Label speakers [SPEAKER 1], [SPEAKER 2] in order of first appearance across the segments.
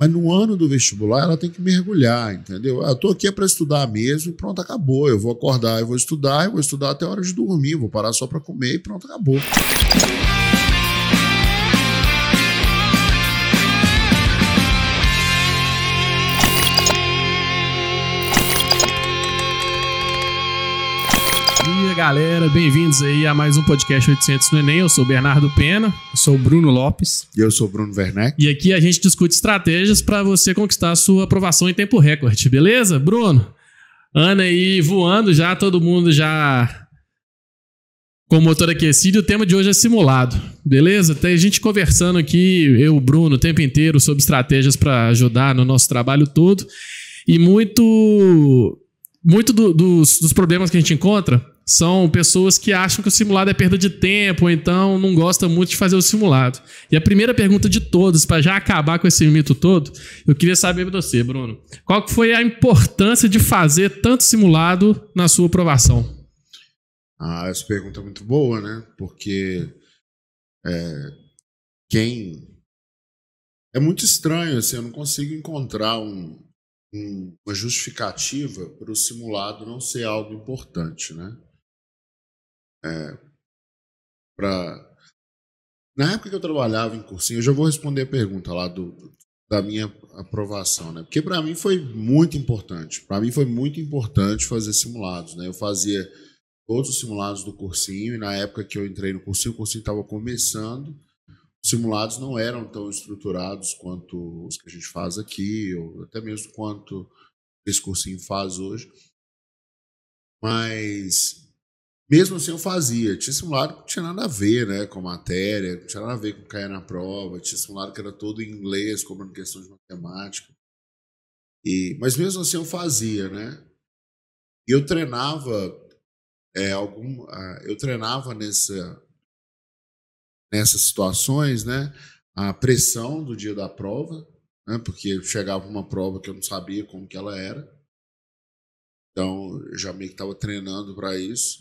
[SPEAKER 1] Mas no ano do vestibular ela tem que mergulhar, entendeu? Eu estou aqui para estudar mesmo e pronto, acabou. Eu vou acordar, eu vou estudar, eu vou estudar até a hora de dormir, vou parar só para comer e pronto, acabou.
[SPEAKER 2] Galera, bem-vindos aí a mais um podcast 800 no Enem. Eu sou Bernardo Pena.
[SPEAKER 3] Eu sou Bruno Lopes.
[SPEAKER 1] E eu sou Bruno Werneck.
[SPEAKER 2] E aqui a gente discute estratégias para você conquistar a sua aprovação em tempo recorde, beleza? Bruno, Ana aí voando já, todo mundo já com o motor aquecido. O tema de hoje é simulado, beleza? Tem gente conversando aqui, eu, Bruno, o tempo inteiro sobre estratégias para ajudar no nosso trabalho todo. E muito muito do, dos, dos problemas que a gente encontra são pessoas que acham que o simulado é perda de tempo, ou então não gosta muito de fazer o simulado. E a primeira pergunta de todos, para já acabar com esse mito todo, eu queria saber de você, Bruno. Qual foi a importância de fazer tanto simulado na sua aprovação?
[SPEAKER 1] Ah, essa pergunta é muito boa, né? Porque é, quem. É muito estranho, assim, eu não consigo encontrar um, um, uma justificativa para o simulado não ser algo importante, né? É. Na época que eu trabalhava em cursinho, eu já vou responder a pergunta lá do, da minha aprovação, né? Porque para mim foi muito importante. Para mim foi muito importante fazer simulados, né? Eu fazia todos os simulados do cursinho e na época que eu entrei no cursinho, o cursinho estava começando. Os simulados não eram tão estruturados quanto os que a gente faz aqui, ou até mesmo quanto esse cursinho faz hoje. Mas mesmo assim eu fazia. Tinha simulado que não tinha nada a ver né, com a matéria, não tinha nada a ver com cair na prova. Tinha simulado que era todo em inglês, cobrando questões de matemática. E, mas mesmo assim eu fazia, né? E eu treinava é, algum, eu treinava nessa, nessas situações, né? A pressão do dia da prova, né? Porque chegava uma prova que eu não sabia como que ela era. Então, eu já meio que estava treinando para isso.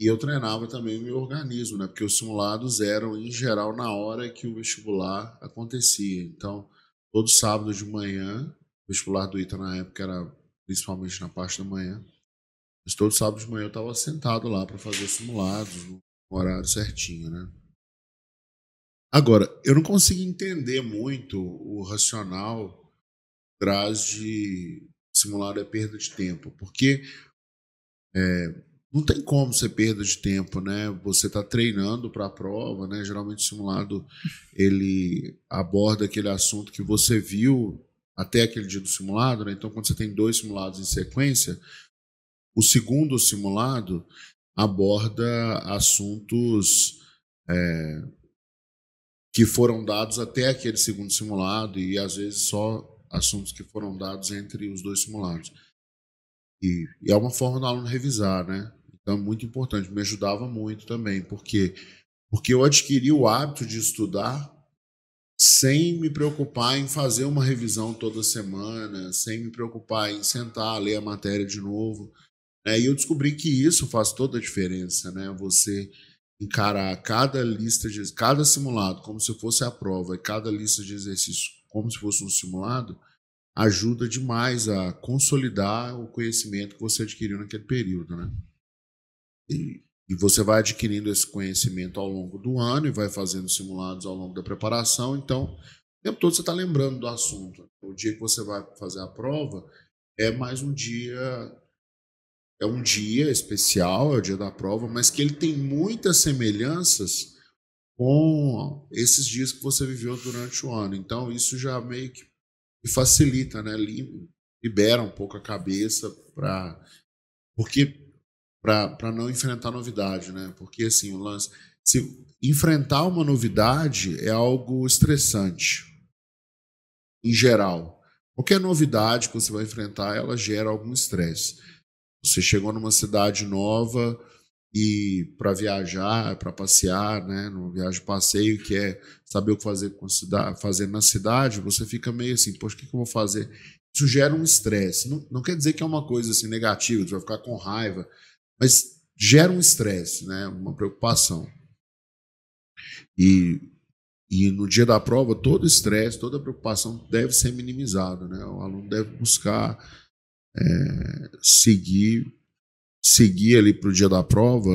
[SPEAKER 1] E eu treinava também o meu organismo, né? Porque os simulados eram, em geral, na hora que o vestibular acontecia. Então, todo sábado de manhã, o vestibular do ITA na época era principalmente na parte da manhã, mas todo sábado de manhã eu estava sentado lá para fazer os simulados no horário certinho, né? Agora, eu não consigo entender muito o racional atrás de simulado é perda de tempo, porque é, não tem como ser perda de tempo, né? Você está treinando para a prova, né? Geralmente o simulado ele aborda aquele assunto que você viu até aquele dia do simulado, né? Então, quando você tem dois simulados em sequência, o segundo simulado aborda assuntos é, que foram dados até aquele segundo simulado e às vezes só assuntos que foram dados entre os dois simulados. E, e é uma forma do aluno revisar, né? Então, é muito importante, me ajudava muito também, porque porque eu adquiri o hábito de estudar sem me preocupar em fazer uma revisão toda semana, sem me preocupar em sentar, ler a matéria de novo. Né? E eu descobri que isso faz toda a diferença, né? Você encarar cada lista de cada simulado como se fosse a prova e cada lista de exercícios como se fosse um simulado ajuda demais a consolidar o conhecimento que você adquiriu naquele período, né? E, você vai adquirindo esse conhecimento ao longo do ano e vai fazendo simulados ao longo da preparação. Então, o tempo todo você está lembrando do assunto. O dia que você vai fazer a prova é mais um dia é um dia especial, é o dia da prova, mas que ele tem muitas semelhanças com esses dias que você viveu durante o ano. Então, isso já meio que facilita, né? Libera um pouco a cabeça para. Porque para não enfrentar novidade, né? Porque assim, o lance, se enfrentar uma novidade é algo estressante em geral. Qualquer novidade que você vai enfrentar, ela gera algum estresse. Você chegou numa cidade nova e para viajar, para passear, né, numa viagem passeio, que é saber o que fazer, com cidade, fazer na cidade, você fica meio assim, poxa, o que, que eu vou fazer? Isso gera um estresse. Não, não quer dizer que é uma coisa assim negativa, você vai ficar com raiva, mas gera um estresse, né? uma preocupação. E, e no dia da prova, todo estresse, toda preocupação deve ser minimizado. Né? O aluno deve buscar é, seguir, seguir ali para o dia da prova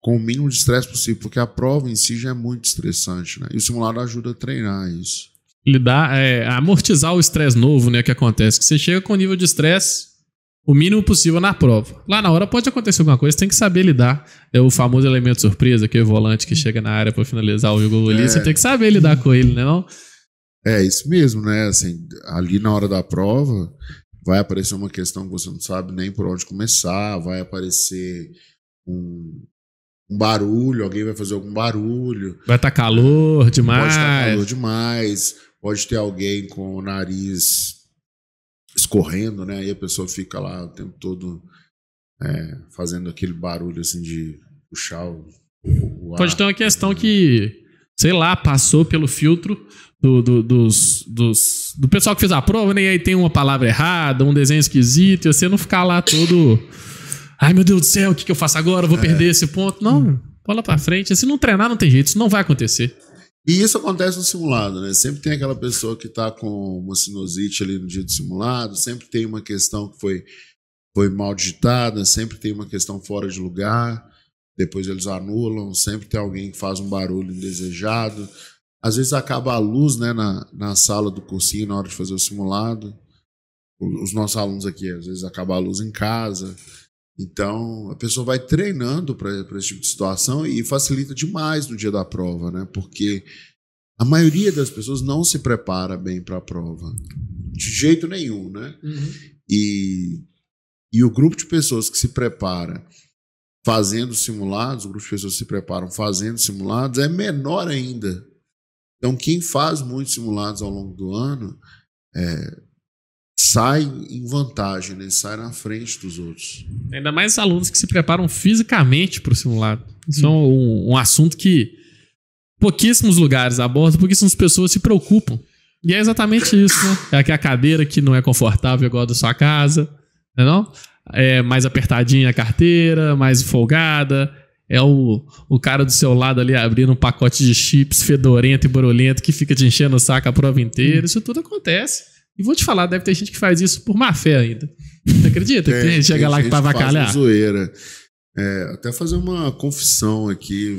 [SPEAKER 1] com o mínimo de estresse possível, porque a prova em si já é muito estressante. Né? E o simulado ajuda a treinar isso.
[SPEAKER 2] Lidar, é, amortizar o estresse novo né, que acontece. Que você chega com nível de estresse o mínimo possível na prova. Lá na hora pode acontecer alguma coisa, tem que saber lidar. É o famoso elemento surpresa, que é o volante que chega na área para finalizar o jogo ali, é. você tem que saber lidar com ele, né não?
[SPEAKER 1] É, isso mesmo, né? Assim, ali na hora da prova, vai aparecer uma questão que você não sabe nem por onde começar, vai aparecer um, um barulho, alguém vai fazer algum barulho.
[SPEAKER 2] Vai estar tá calor demais. Pode
[SPEAKER 1] estar tá calor demais, pode ter alguém com o nariz escorrendo, né? Aí a pessoa fica lá o tempo todo é, fazendo aquele barulho assim de puxar o,
[SPEAKER 2] o Pode ter uma questão que, sei lá, passou pelo filtro do, do, dos, dos, do pessoal que fez a prova, né? E aí tem uma palavra errada, um desenho esquisito, e você não ficar lá todo. Ai meu Deus do céu, o que, que eu faço agora? Eu vou é. perder esse ponto. Não, bola pra frente. Se não treinar, não tem jeito, isso não vai acontecer.
[SPEAKER 1] E isso acontece no simulado, né? Sempre tem aquela pessoa que está com uma sinusite ali no dia do simulado, sempre tem uma questão que foi, foi mal digitada, sempre tem uma questão fora de lugar, depois eles anulam, sempre tem alguém que faz um barulho indesejado. Às vezes acaba a luz né, na, na sala do cursinho na hora de fazer o simulado. Os nossos alunos aqui, às vezes acaba a luz em casa. Então, a pessoa vai treinando para esse tipo de situação e facilita demais no dia da prova, né? Porque a maioria das pessoas não se prepara bem para a prova. De jeito nenhum, né? Uhum. E, e o grupo de pessoas que se prepara fazendo simulados, o grupo de pessoas que se preparam fazendo simulados é menor ainda. Então, quem faz muitos simulados ao longo do ano é, sai em vantagem, né? sai na frente dos outros.
[SPEAKER 2] Ainda mais alunos que se preparam fisicamente para o simulado. Isso hum. é um, um, assunto que pouquíssimos lugares abordam, pouquíssimas pessoas se preocupam. E é exatamente isso, né? É aqui a cadeira que não é confortável igual a da sua casa, não é não? É mais apertadinha a carteira, mais folgada. É o, o cara do seu lado ali abrindo um pacote de chips fedorento e barulhento que fica te enchendo o saco a prova inteira. Isso tudo acontece. E vou te falar, deve ter gente que faz isso por má fé ainda. Você acredita? Tem, tem chega lá que pra avacalhar.
[SPEAKER 1] zoeira. É, até fazer uma confissão aqui.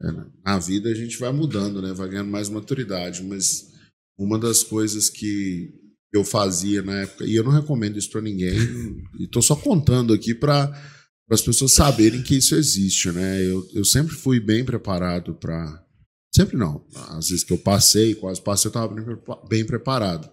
[SPEAKER 1] É, na vida a gente vai mudando, né? Vai ganhando mais maturidade. Mas uma das coisas que eu fazia na época, e eu não recomendo isso para ninguém, e tô só contando aqui para as pessoas saberem que isso existe, né? Eu, eu sempre fui bem preparado para. Sempre não. Às vezes que eu passei, quase passei, eu estava bem, bem preparado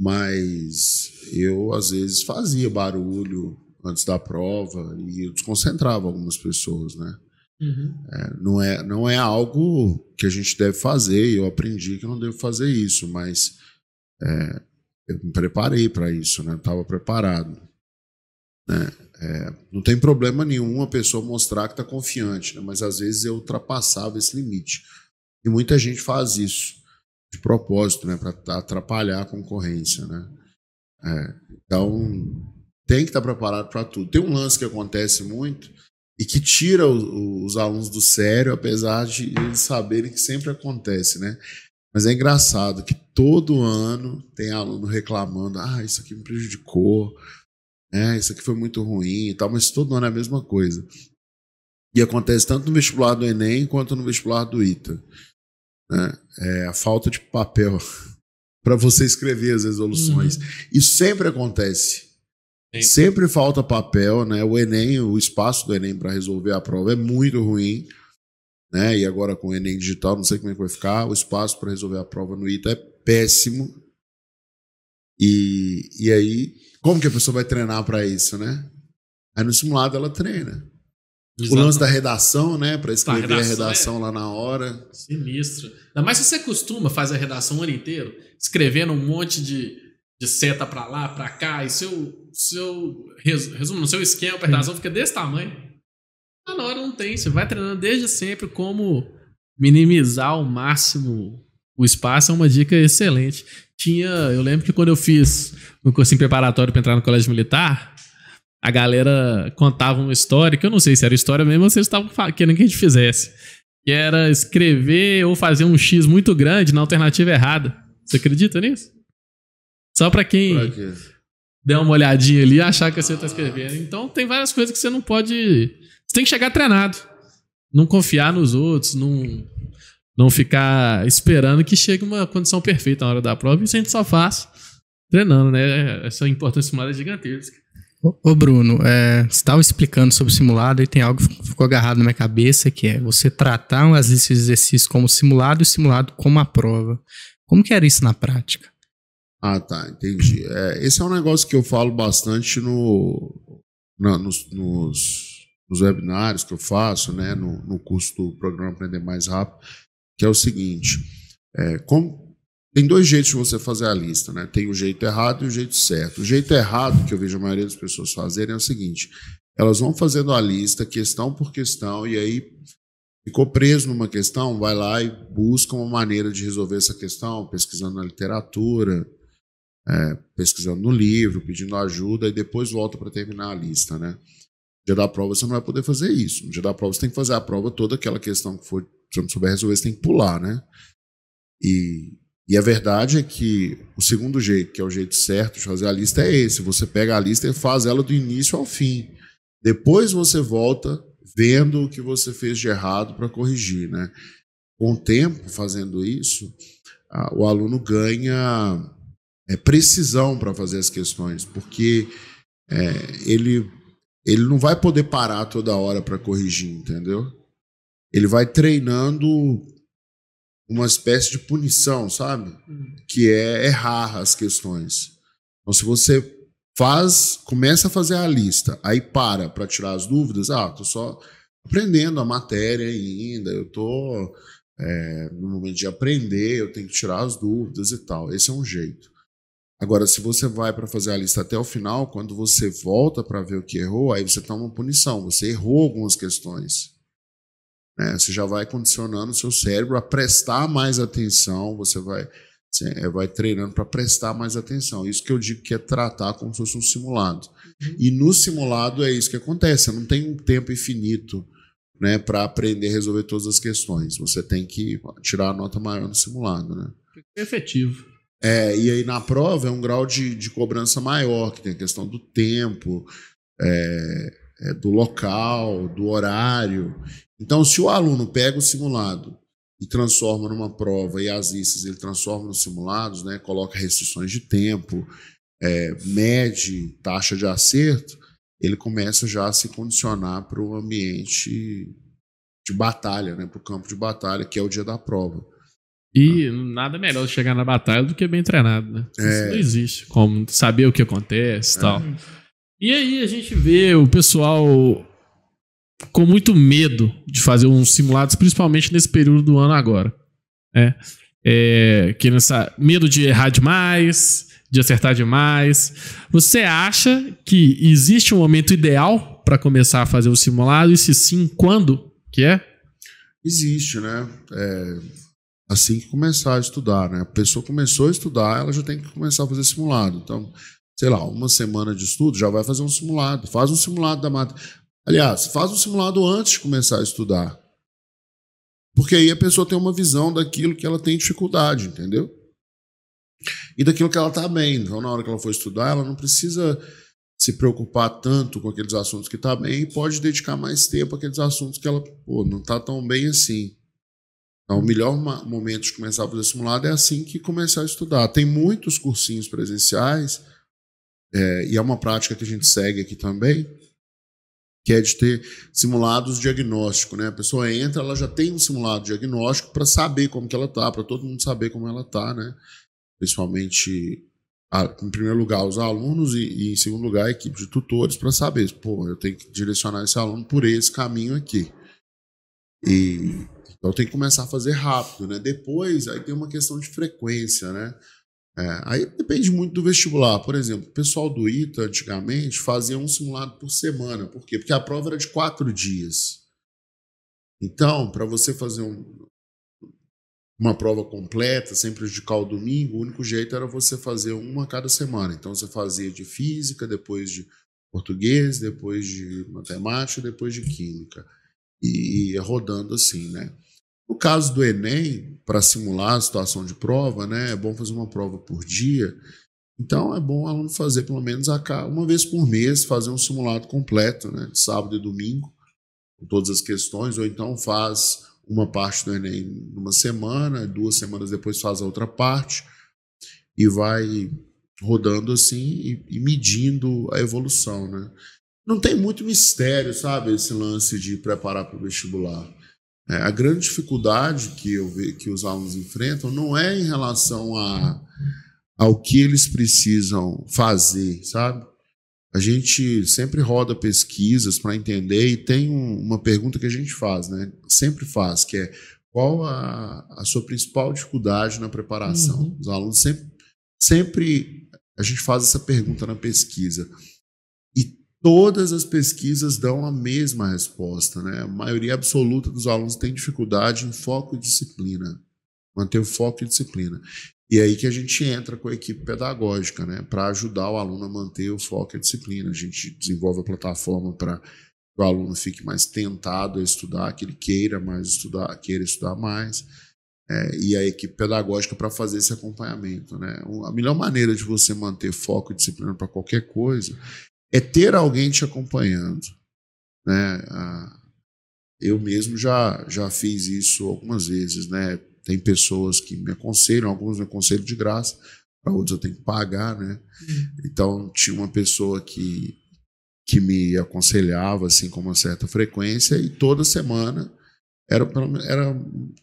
[SPEAKER 1] mas eu às vezes fazia barulho antes da prova e eu desconcentrava algumas pessoas, né? Uhum. É, não, é, não é algo que a gente deve fazer, eu aprendi que eu não devo fazer isso, mas é, eu me preparei para isso, né? Estava preparado. Né? É, não tem problema nenhum a pessoa mostrar que está confiante, né? mas às vezes eu ultrapassava esse limite. E muita gente faz isso de propósito, né, para atrapalhar a concorrência, né? É, então tem que estar preparado para tudo. Tem um lance que acontece muito e que tira os, os alunos do sério, apesar de eles saberem que sempre acontece, né? Mas é engraçado que todo ano tem aluno reclamando: ah, isso aqui me prejudicou, né? isso aqui foi muito ruim e tal, mas todo ano é a mesma coisa. E acontece tanto no vestibular do Enem quanto no vestibular do ITA né? é a falta de papel para você escrever as resoluções. Uhum. Isso sempre acontece. Sempre. sempre falta papel, né? O Enem, o espaço do Enem para resolver a prova é muito ruim, né? E agora com o Enem digital, não sei como é que vai ficar, o espaço para resolver a prova no ITA é péssimo. E, e aí, como que a pessoa vai treinar para isso, né? Aí no simulado ela treina. Exato. O lance da redação, né? Para escrever tá, a redação, a redação é... lá na hora.
[SPEAKER 2] Sinistro. Ainda mais se você costuma fazer a redação o ano inteiro, escrevendo um monte de, de seta para lá, para cá, e seu, seu resumo, seu esquema para redação fica desse tamanho. Mas na hora não tem. Você vai treinando desde sempre como minimizar ao máximo o espaço. É uma dica excelente. Tinha, eu lembro que quando eu fiz um cursinho preparatório para entrar no colégio militar, a galera contava uma história, que eu não sei se era história mesmo ou se eles estavam querendo que a gente fizesse. que era escrever ou fazer um X muito grande na alternativa errada. Você acredita nisso? Só para quem
[SPEAKER 1] Pra
[SPEAKER 2] der uma olhadinha ali e achar que você tá escrevendo. Então tem várias coisas que você não pode. Você tem que chegar treinado. Não confiar nos outros, não, não ficar esperando que chegue uma condição perfeita na hora da prova. Isso a gente só faz treinando, né? Essa importância simulada é gigantesca.
[SPEAKER 3] Ô, Bruno, é, você estava explicando sobre o simulado e tem algo que ficou agarrado na minha cabeça, que é você tratar as listas de exercícios como simulado e o simulado como a prova. Como que era isso na prática?
[SPEAKER 1] Ah, tá, entendi. É, esse é um negócio que eu falo bastante no, na- nos, nos, nos webinários que eu faço, né, no, no curso do programa Aprender Mais Rápido, que é o seguinte: é, como- tem dois jeitos de você fazer a lista, né? Tem o jeito errado e o jeito certo. O jeito errado que eu vejo a maioria das pessoas fazerem é o seguinte: elas vão fazendo a lista questão por questão e aí ficou preso numa questão, vai lá e busca uma maneira de resolver essa questão, pesquisando na literatura, é, pesquisando no livro, pedindo ajuda e depois volta para terminar a lista, né? No dia da prova você não vai poder fazer isso. No dia da prova você tem que fazer a prova toda, aquela questão que for, se não souber resolver, você tem que pular, né? E, e a verdade é que o segundo jeito, que é o jeito certo de fazer a lista, é esse. Você pega a lista e faz ela do início ao fim. Depois você volta vendo o que você fez de errado para corrigir, né? Com o tempo, fazendo isso, ah, o aluno ganha é, precisão para fazer as questões, porque é, ele, ele não vai poder parar toda hora para corrigir, entendeu? Ele vai treinando uma espécie de punição, sabe? Que é errar as questões. Então, se você faz, começa a fazer a lista, aí para para tirar as dúvidas, ah, tô só aprendendo a matéria ainda, eu tô é, no momento de aprender, eu tenho que tirar as dúvidas e tal. Esse é um jeito. Agora, se você vai para fazer a lista até o final, quando você volta para ver o que errou, aí você toma uma punição. Você errou algumas questões. Né? Você já vai condicionando o seu cérebro a prestar mais atenção. Você vai, você, é, vai treinando para prestar mais atenção. Isso que eu digo que é tratar como se fosse um simulado. E no simulado é isso que acontece. Você não tem um tempo infinito né, para aprender a resolver todas as questões. Você tem que tirar a nota maior no simulado. Né?
[SPEAKER 2] Efetivo.
[SPEAKER 1] É, e aí na prova é um grau de, de cobrança maior, que tem a questão do tempo, é, é, do local, do horário. Então, se o aluno pega o simulado e transforma numa prova e as listas ele transforma nos simulados, né, coloca restrições de tempo, é, mede taxa de acerto, ele começa já a se condicionar para o ambiente de batalha, né, para o campo de batalha, que é o dia da prova.
[SPEAKER 2] E nada melhor de chegar na batalha do que bem treinado, né? Isso
[SPEAKER 1] É.
[SPEAKER 2] não existe. Como saber o que acontece e tal. E aí a gente vê o pessoal com muito medo de fazer uns simulados, principalmente nesse período do ano agora. É. É, que nessa, medo de errar demais, de acertar demais. Você acha que existe um momento ideal para começar a fazer o simulado? E se sim, quando que é?
[SPEAKER 1] Existe, né? É, assim que começar a estudar, né? A pessoa começou a estudar, ela já tem que começar a fazer simulado. Então, sei lá, uma semana de estudo já vai fazer um simulado. Faz um simulado da matéria. Aliás, faz um simulado antes de começar a estudar. Porque aí a pessoa tem uma visão daquilo que ela tem dificuldade, entendeu? E daquilo que ela está bem. Então, na hora que ela for estudar, ela não precisa se preocupar tanto com aqueles assuntos que está bem e pode dedicar mais tempo àqueles assuntos que ela pô, não está tão bem assim. Então, o melhor momento de começar a fazer simulado é assim que começar a estudar. Tem muitos cursinhos presenciais, é, e é uma prática que a gente segue aqui também, que é de ter simulados diagnóstico. Né? A pessoa entra, ela já tem um simulado diagnóstico para saber como que ela está, para todo mundo saber como ela está, né? principalmente, em primeiro lugar, os alunos e, e, em segundo lugar, a equipe de tutores, para saber, pô, eu tenho que direcionar esse aluno por esse caminho aqui. E então tem que começar a fazer rápido, né? Depois, aí tem uma questão de frequência, né? É, aí depende muito do vestibular. Por exemplo, o pessoal do ITA, antigamente, fazia um simulado por semana. Por quê? Porque a prova era de quatro dias. Então, para você fazer um- uma prova completa, sem prejudicar o domingo, o único jeito era você fazer uma cada semana. Então, você fazia de física, depois de português, depois de matemática, depois de química. E ia rodando assim, né? No caso do Enem, para simular a situação de prova, né, é bom fazer uma prova por dia. Então é bom o aluno fazer pelo menos uma vez por mês, fazer um simulado completo, né, de sábado e domingo, com todas as questões, ou então faz uma parte do Enem numa semana, duas semanas depois faz a outra parte e vai rodando assim e, medindo a evolução, né? Não tem muito mistério, sabe, esse lance de preparar para o vestibular. É, a grande dificuldade que eu vejo que os alunos enfrentam não é em relação a, ao que eles precisam fazer, sabe? A gente sempre roda pesquisas para entender e tem um, uma pergunta que a gente faz, né? Sempre faz, que é qual a, a sua principal dificuldade na preparação? Uhum. Os alunos sempre, sempre a gente faz essa pergunta na pesquisa. Todas as pesquisas dão a mesma resposta, né? A maioria absoluta dos alunos tem dificuldade em foco e disciplina. Manter o foco e disciplina. E é aí que a gente entra com a equipe pedagógica, né, para ajudar o aluno a manter o foco e a disciplina. A gente desenvolve a plataforma para que o aluno fique mais tentado a estudar, que ele queira mais estudar, queira estudar mais. É, e a equipe pedagógica para fazer esse acompanhamento. Né? A melhor maneira de você manter foco e disciplina para qualquer coisa é ter alguém te acompanhando. Né? Eu mesmo já, já fiz isso algumas vezes, né? Tem pessoas que me aconselham, alguns me aconselham de graça, para outros eu tenho que pagar, né? Uhum. Então tinha uma pessoa que que me aconselhava assim com uma certa frequência e toda semana era era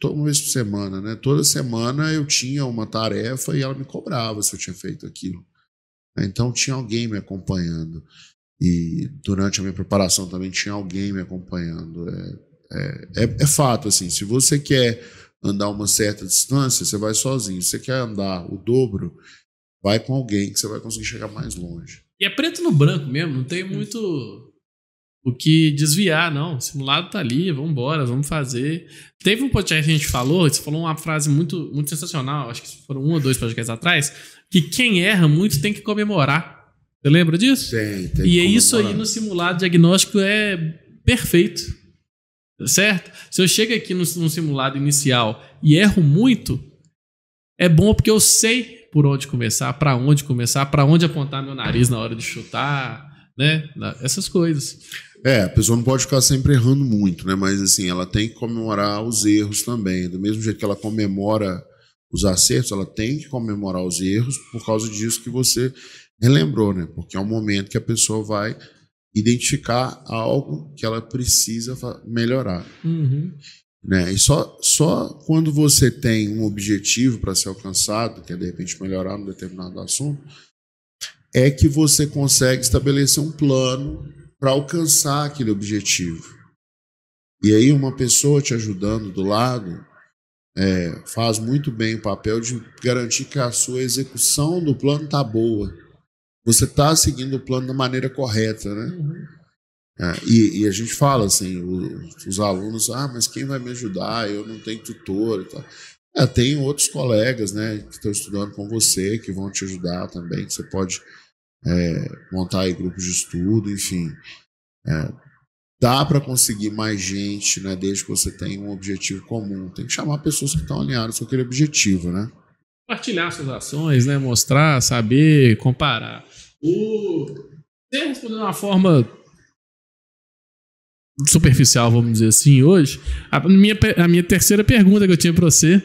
[SPEAKER 1] uma vez por semana, né? Toda semana eu tinha uma tarefa e ela me cobrava se eu tinha feito aquilo. Então tinha alguém me acompanhando e durante a minha preparação também tinha alguém me acompanhando. É, é, é, é fato assim, se você quer andar uma certa distância, você vai sozinho. Se você quer andar o dobro, vai com alguém que você vai conseguir chegar mais longe.
[SPEAKER 2] E é preto no branco mesmo, não tem muito o que desviar, não. O simulado tá ali, vamos embora, vamos fazer. Teve um podcast que a gente falou, você falou uma frase muito, muito sensacional, acho que foram um ou dois podcasts atrás, que quem erra muito tem que comemorar. Você lembra disso?
[SPEAKER 1] Tem, tem.
[SPEAKER 2] E é isso aí no simulado diagnóstico é perfeito. Certo? Se eu chego aqui no, no simulado inicial e erro muito, é bom porque eu sei por onde começar, para onde começar, para onde apontar meu nariz na hora de chutar, né? Essas coisas.
[SPEAKER 1] É, a pessoa não pode ficar sempre errando muito, né? Mas assim, ela tem que comemorar os erros também. Do mesmo jeito que ela comemora os acertos, ela tem que comemorar os erros por causa disso que você relembrou, né? Porque é um momento que a pessoa vai identificar algo que ela precisa melhorar.
[SPEAKER 2] Uhum.
[SPEAKER 1] Né? E só, só quando você tem um objetivo para ser alcançado, que é de repente melhorar um determinado assunto, é que você consegue estabelecer um plano para alcançar aquele objetivo. E aí uma pessoa te ajudando do lado é, faz muito bem o papel de garantir que a sua execução do plano está boa você está seguindo o plano da maneira correta, né? Uhum. É, e, e, a gente fala assim, os, os, alunos, ah, mas quem vai me ajudar? Eu não tenho tutor e tal. É, tem outros colegas, né, que estão estudando com você, que vão te ajudar também, que você pode é, montar aí grupos de estudo, enfim. É, dá para conseguir mais gente, né, desde que você tenha um objetivo comum. Tem que chamar pessoas que estão alinhadas com aquele objetivo, né?
[SPEAKER 2] Compartilhar suas ações, né, mostrar, saber, comparar. O... Você respondeu de uma forma superficial, vamos dizer assim, hoje. A minha, a minha terceira pergunta que eu tinha para você,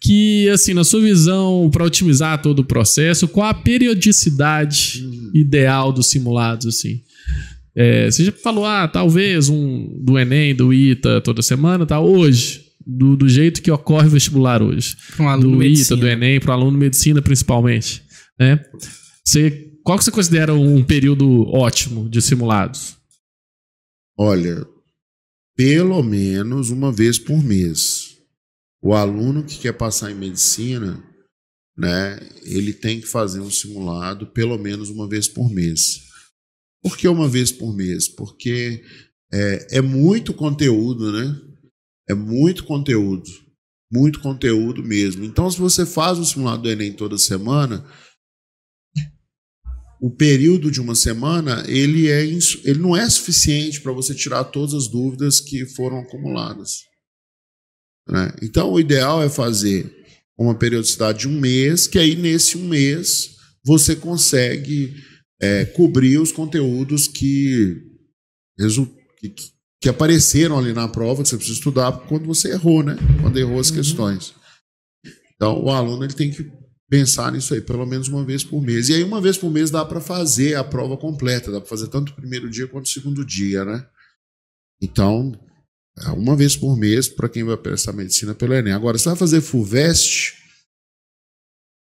[SPEAKER 2] que, assim, na sua visão, para otimizar todo o processo, qual a periodicidade uhum. ideal dos simulados, assim? É, você já falou, ah, talvez um do Enem, do ITA toda semana, tá? Hoje, do, do jeito que ocorre o vestibular hoje.
[SPEAKER 3] Um aluno
[SPEAKER 2] do
[SPEAKER 3] ITA,
[SPEAKER 2] do Enem, para o aluno de medicina principalmente, né? Você qual que você considera um período ótimo de simulados?
[SPEAKER 1] Olha, pelo menos uma vez por mês. O aluno que quer passar em medicina, né, ele tem que fazer um simulado pelo menos uma vez por mês. Por que uma vez por mês? Porque é, é muito conteúdo, né? É muito conteúdo. Muito conteúdo mesmo. Então, se você faz um simulado do Enem toda semana, o período de uma semana ele, é, ele não é suficiente para você tirar todas as dúvidas que foram acumuladas. Né? Então, o ideal é fazer uma periodicidade de um mês, que aí nesse um mês você consegue é, cobrir os conteúdos que, que, que, apareceram ali na prova, que você precisa estudar quando você errou, né? Quando errou as uhum. questões. Então, o aluno ele tem que pensar nisso aí, pelo menos uma vez por mês. E aí, uma vez por mês, dá para fazer a prova completa, dá para fazer tanto o primeiro dia quanto o segundo dia, né? Então, uma vez por mês para quem vai prestar medicina pelo Enem. Agora, você vai fazer FUVEST,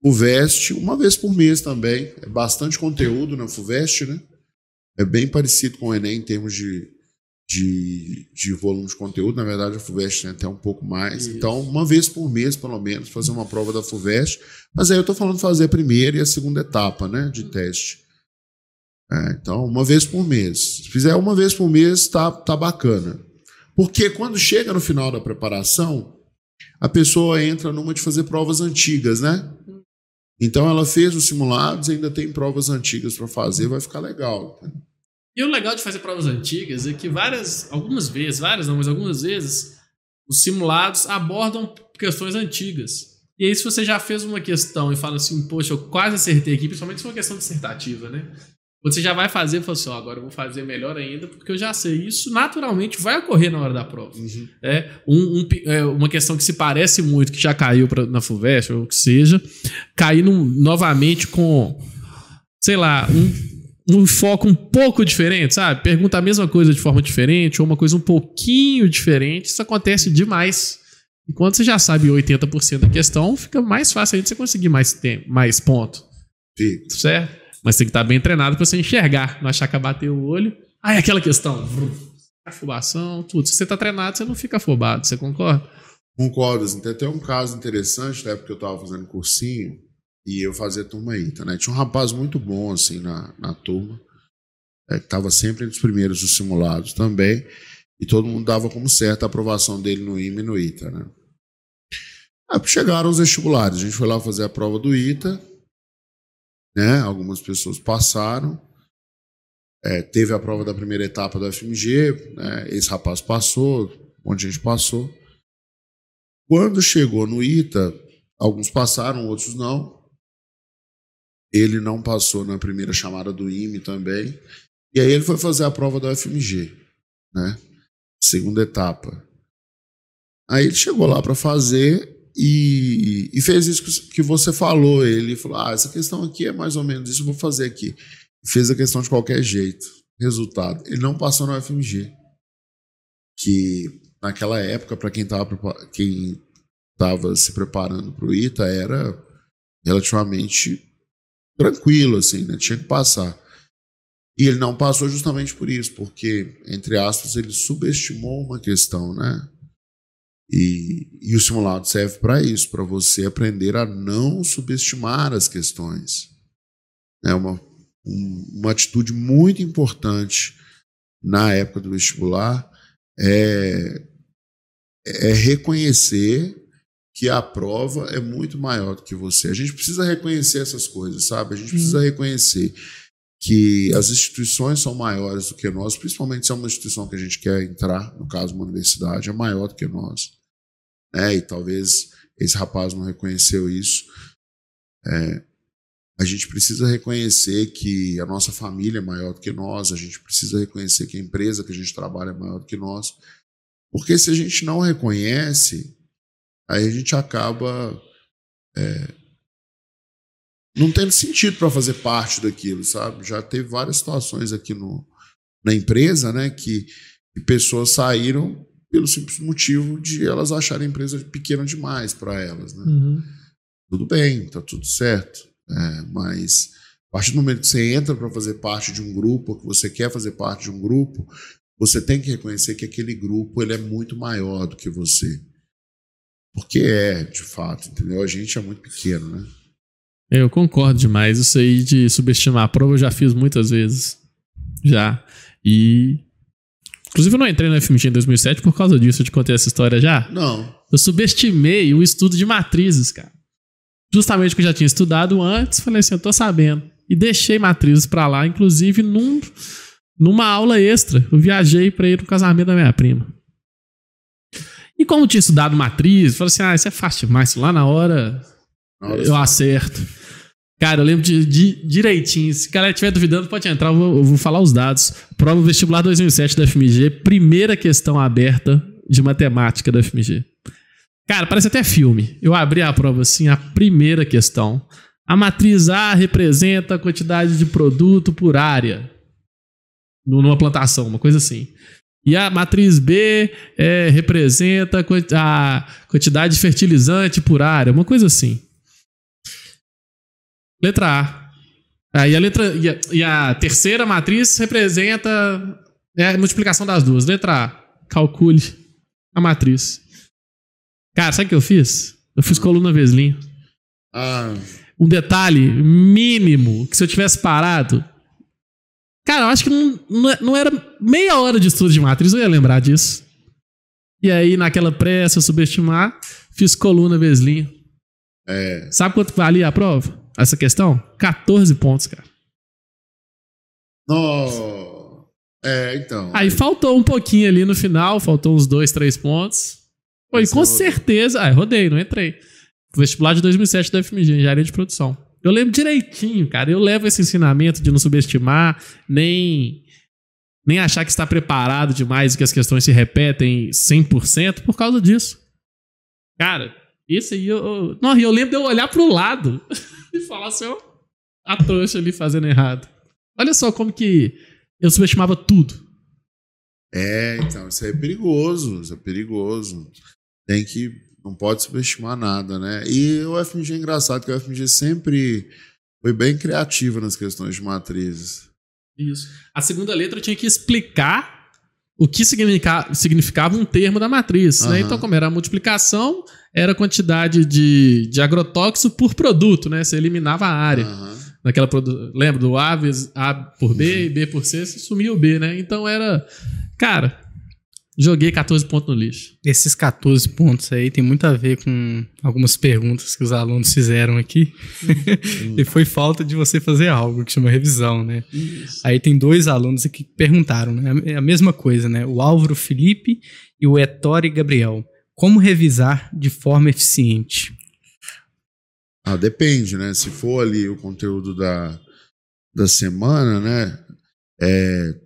[SPEAKER 1] FUVEST, uma vez por mês também. É bastante conteúdo na FUVEST, né? É bem parecido com o Enem em termos de, de, de volume de conteúdo. Na verdade, a FUVEST tem até um pouco mais. Isso. Então, uma vez por mês, pelo menos, fazer uma prova da FUVEST. Mas aí eu estou falando de fazer a primeira e a segunda etapa né, de teste. É, então, uma vez por mês. Se fizer uma vez por mês, tá, tá bacana. Porque quando chega no final da preparação, a pessoa entra numa de fazer provas antigas, né? Então ela fez os simulados ainda tem provas antigas para fazer, vai ficar legal.
[SPEAKER 2] E o legal de fazer provas antigas é que várias, algumas vezes, várias não, mas algumas vezes, os simulados abordam questões antigas. E aí, se você já fez uma questão e fala assim, poxa, eu quase acertei aqui, principalmente se for uma questão dissertativa, né? Você já vai fazer e fala assim, ó, agora eu vou fazer melhor ainda, porque eu já sei. Isso naturalmente vai ocorrer na hora da prova. Uhum. É, um, um, é uma questão que se parece muito, que já caiu pra, na FUVEST, ou o que seja, cair novamente com, sei lá, um, um foco um pouco diferente, sabe? Pergunta a mesma coisa de forma diferente, ou uma coisa um pouquinho diferente. Isso acontece demais. E quando você já sabe 80% da questão, fica mais fácil ainda você conseguir mais, tempo, mais ponto.
[SPEAKER 1] Sim.
[SPEAKER 2] Certo? Mas tem que estar bem treinado para você enxergar, não achar que bater o olho. Ah, é aquela questão. Afobação, tudo. Se você está treinado, você não fica afobado, você concorda?
[SPEAKER 1] Concordo. Assim, tem até um caso interessante, na época que eu estava fazendo cursinho, e eu fazia turma ITA, né? Tinha um rapaz muito bom, assim, na, na turma, é, que estava sempre entre os primeiros dos simulados também, e todo mundo dava como certa a aprovação dele no IME e no ITA, né? Aí chegaram os vestibulares, a gente foi lá fazer a prova do ITA, né? Algumas pessoas passaram. É, teve a prova da primeira etapa da FMG, né? esse rapaz passou, um monte de gente passou. Quando chegou no ITA, alguns passaram, outros não. Ele não passou na primeira chamada do IME também. E aí ele foi fazer a prova da FMG, né? Segunda etapa. Aí ele chegou lá para fazer e, e, fez isso que você falou. Ele falou: Ah, essa questão aqui é mais ou menos isso, eu vou fazer aqui. Fez a questão de qualquer jeito. Resultado: ele não passou no FMG. Que naquela época, para quem estava quem tava se preparando para o ITA, era relativamente tranquilo, assim, né? tinha que passar. E ele não passou justamente por isso, porque, entre aspas, ele subestimou uma questão, né? E, e o simulado serve para isso, para você aprender a não subestimar as questões. É uma, um, uma atitude muito importante na época do vestibular é, é reconhecer que a prova é muito maior do que você. A gente precisa reconhecer essas coisas, sabe? A gente precisa uhum. reconhecer que as instituições são maiores do que nós, principalmente se é uma instituição que a gente quer entrar, no caso uma universidade, é maior do que nós. Né? E talvez esse rapaz não reconheceu isso. É, a gente precisa reconhecer que a nossa família é maior do que nós, a gente precisa reconhecer que a empresa que a gente trabalha é maior do que nós. Porque se a gente não reconhece, aí a gente acaba é, não tendo sentido para fazer parte daquilo, sabe? Já teve várias situações aqui no, na empresa, né, que, que pessoas saíram pelo simples motivo de elas acharem a empresa pequena demais para elas. Né? Uhum. Tudo bem, tá tudo certo. É, mas a partir do momento que você entra para fazer parte de um grupo, que você quer fazer parte de um grupo, você tem que reconhecer que aquele grupo ele é muito maior do que você. Porque é, de fato, entendeu? A gente é muito pequeno, né?
[SPEAKER 2] Eu concordo demais. Isso aí de subestimar a prova eu já fiz muitas vezes. Já. E Inclusive, eu não entrei no FMG em 2007 por causa disso. Eu te contei essa história já?
[SPEAKER 1] Não.
[SPEAKER 2] Eu subestimei o estudo de matrizes, cara. Justamente porque eu já tinha estudado antes, falei assim, eu tô sabendo. E deixei matrizes para lá, inclusive num, numa aula extra. Eu viajei para ir no casamento da minha prima. E como tinha estudado matriz, falei assim: ah, isso é fácil demais, lá na hora
[SPEAKER 1] Hora
[SPEAKER 2] eu acerto. Cara, eu lembro de, de- direitinho. Se o galera estiver duvidando, pode entrar, eu vou, eu vou falar os dados. Prova vestibular 2007 da FMG, primeira questão aberta de matemática da FMG. Cara, parece até filme. Eu abri a prova assim, a primeira questão. A matriz A representa a quantidade de produto por área nu- numa plantação, uma coisa assim. E a matriz B é, representa a quantidade de fertilizante por área, uma coisa assim. Letra A. Aí a letra e a, e a terceira matriz representa é, a multiplicação das duas. Letra A. Calcule a matriz. Cara, sabe o que eu fiz? Eu fiz coluna vezlinho.
[SPEAKER 1] Ah,
[SPEAKER 2] Um detalhe mínimo que se eu tivesse parado. Cara, eu acho que não, não é- não era meia hora de estudo de matriz, eu ia lembrar disso. E aí, naquela pressa, subestimar, fiz coluna vezlinho.
[SPEAKER 1] é.
[SPEAKER 2] Sabe quanto valia a prova? Essa questão? 14 pontos, cara.
[SPEAKER 1] No... É, então.
[SPEAKER 2] Aí faltou um pouquinho ali no final, faltou uns dois, três pontos. Foi
[SPEAKER 1] Mas
[SPEAKER 2] com
[SPEAKER 1] rodou.
[SPEAKER 2] certeza. Ah, rodei, não entrei. Vestibular de 2007 da FMG, Engenharia de Produção. Eu lembro direitinho, cara. Eu levo esse ensinamento de não subestimar, nem, nem achar que está preparado demais e que as questões se repetem 100% por causa disso. Cara, isso aí eu. eu não, eu lembro de eu olhar pro lado e falar assim, ó, a trouxa ali fazendo errado. Olha só como que eu subestimava tudo.
[SPEAKER 1] É, então, isso aí é perigoso, isso é perigoso. Tem que. Não pode subestimar nada, né? E o FMG é engraçado, que o FMG sempre foi bem criativo nas questões de matrizes.
[SPEAKER 2] Isso. A segunda letra tinha que explicar o que significa- significava um termo da matriz. né?
[SPEAKER 1] Aham.
[SPEAKER 2] Então, como era a multiplicação, era a quantidade de, de agrotóxico por produto, né? Você eliminava a área.
[SPEAKER 1] Aham.
[SPEAKER 2] Naquela produ... Lembra do A A por B e B por C, você sumia o B, né? Então era. Cara, joguei 14 pontos no lixo.
[SPEAKER 3] Esses 14 pontos aí tem muito a ver com algumas perguntas que os alunos fizeram aqui. e foi falta de você fazer algo que chama revisão, né? Aí tem dois alunos aqui que perguntaram, né? É a mesma coisa, né? O Álvaro Felipe e o Ettore Gabriel. Como revisar de forma eficiente?
[SPEAKER 1] Ah, depende, né? Se for ali o conteúdo da, da semana, né? É,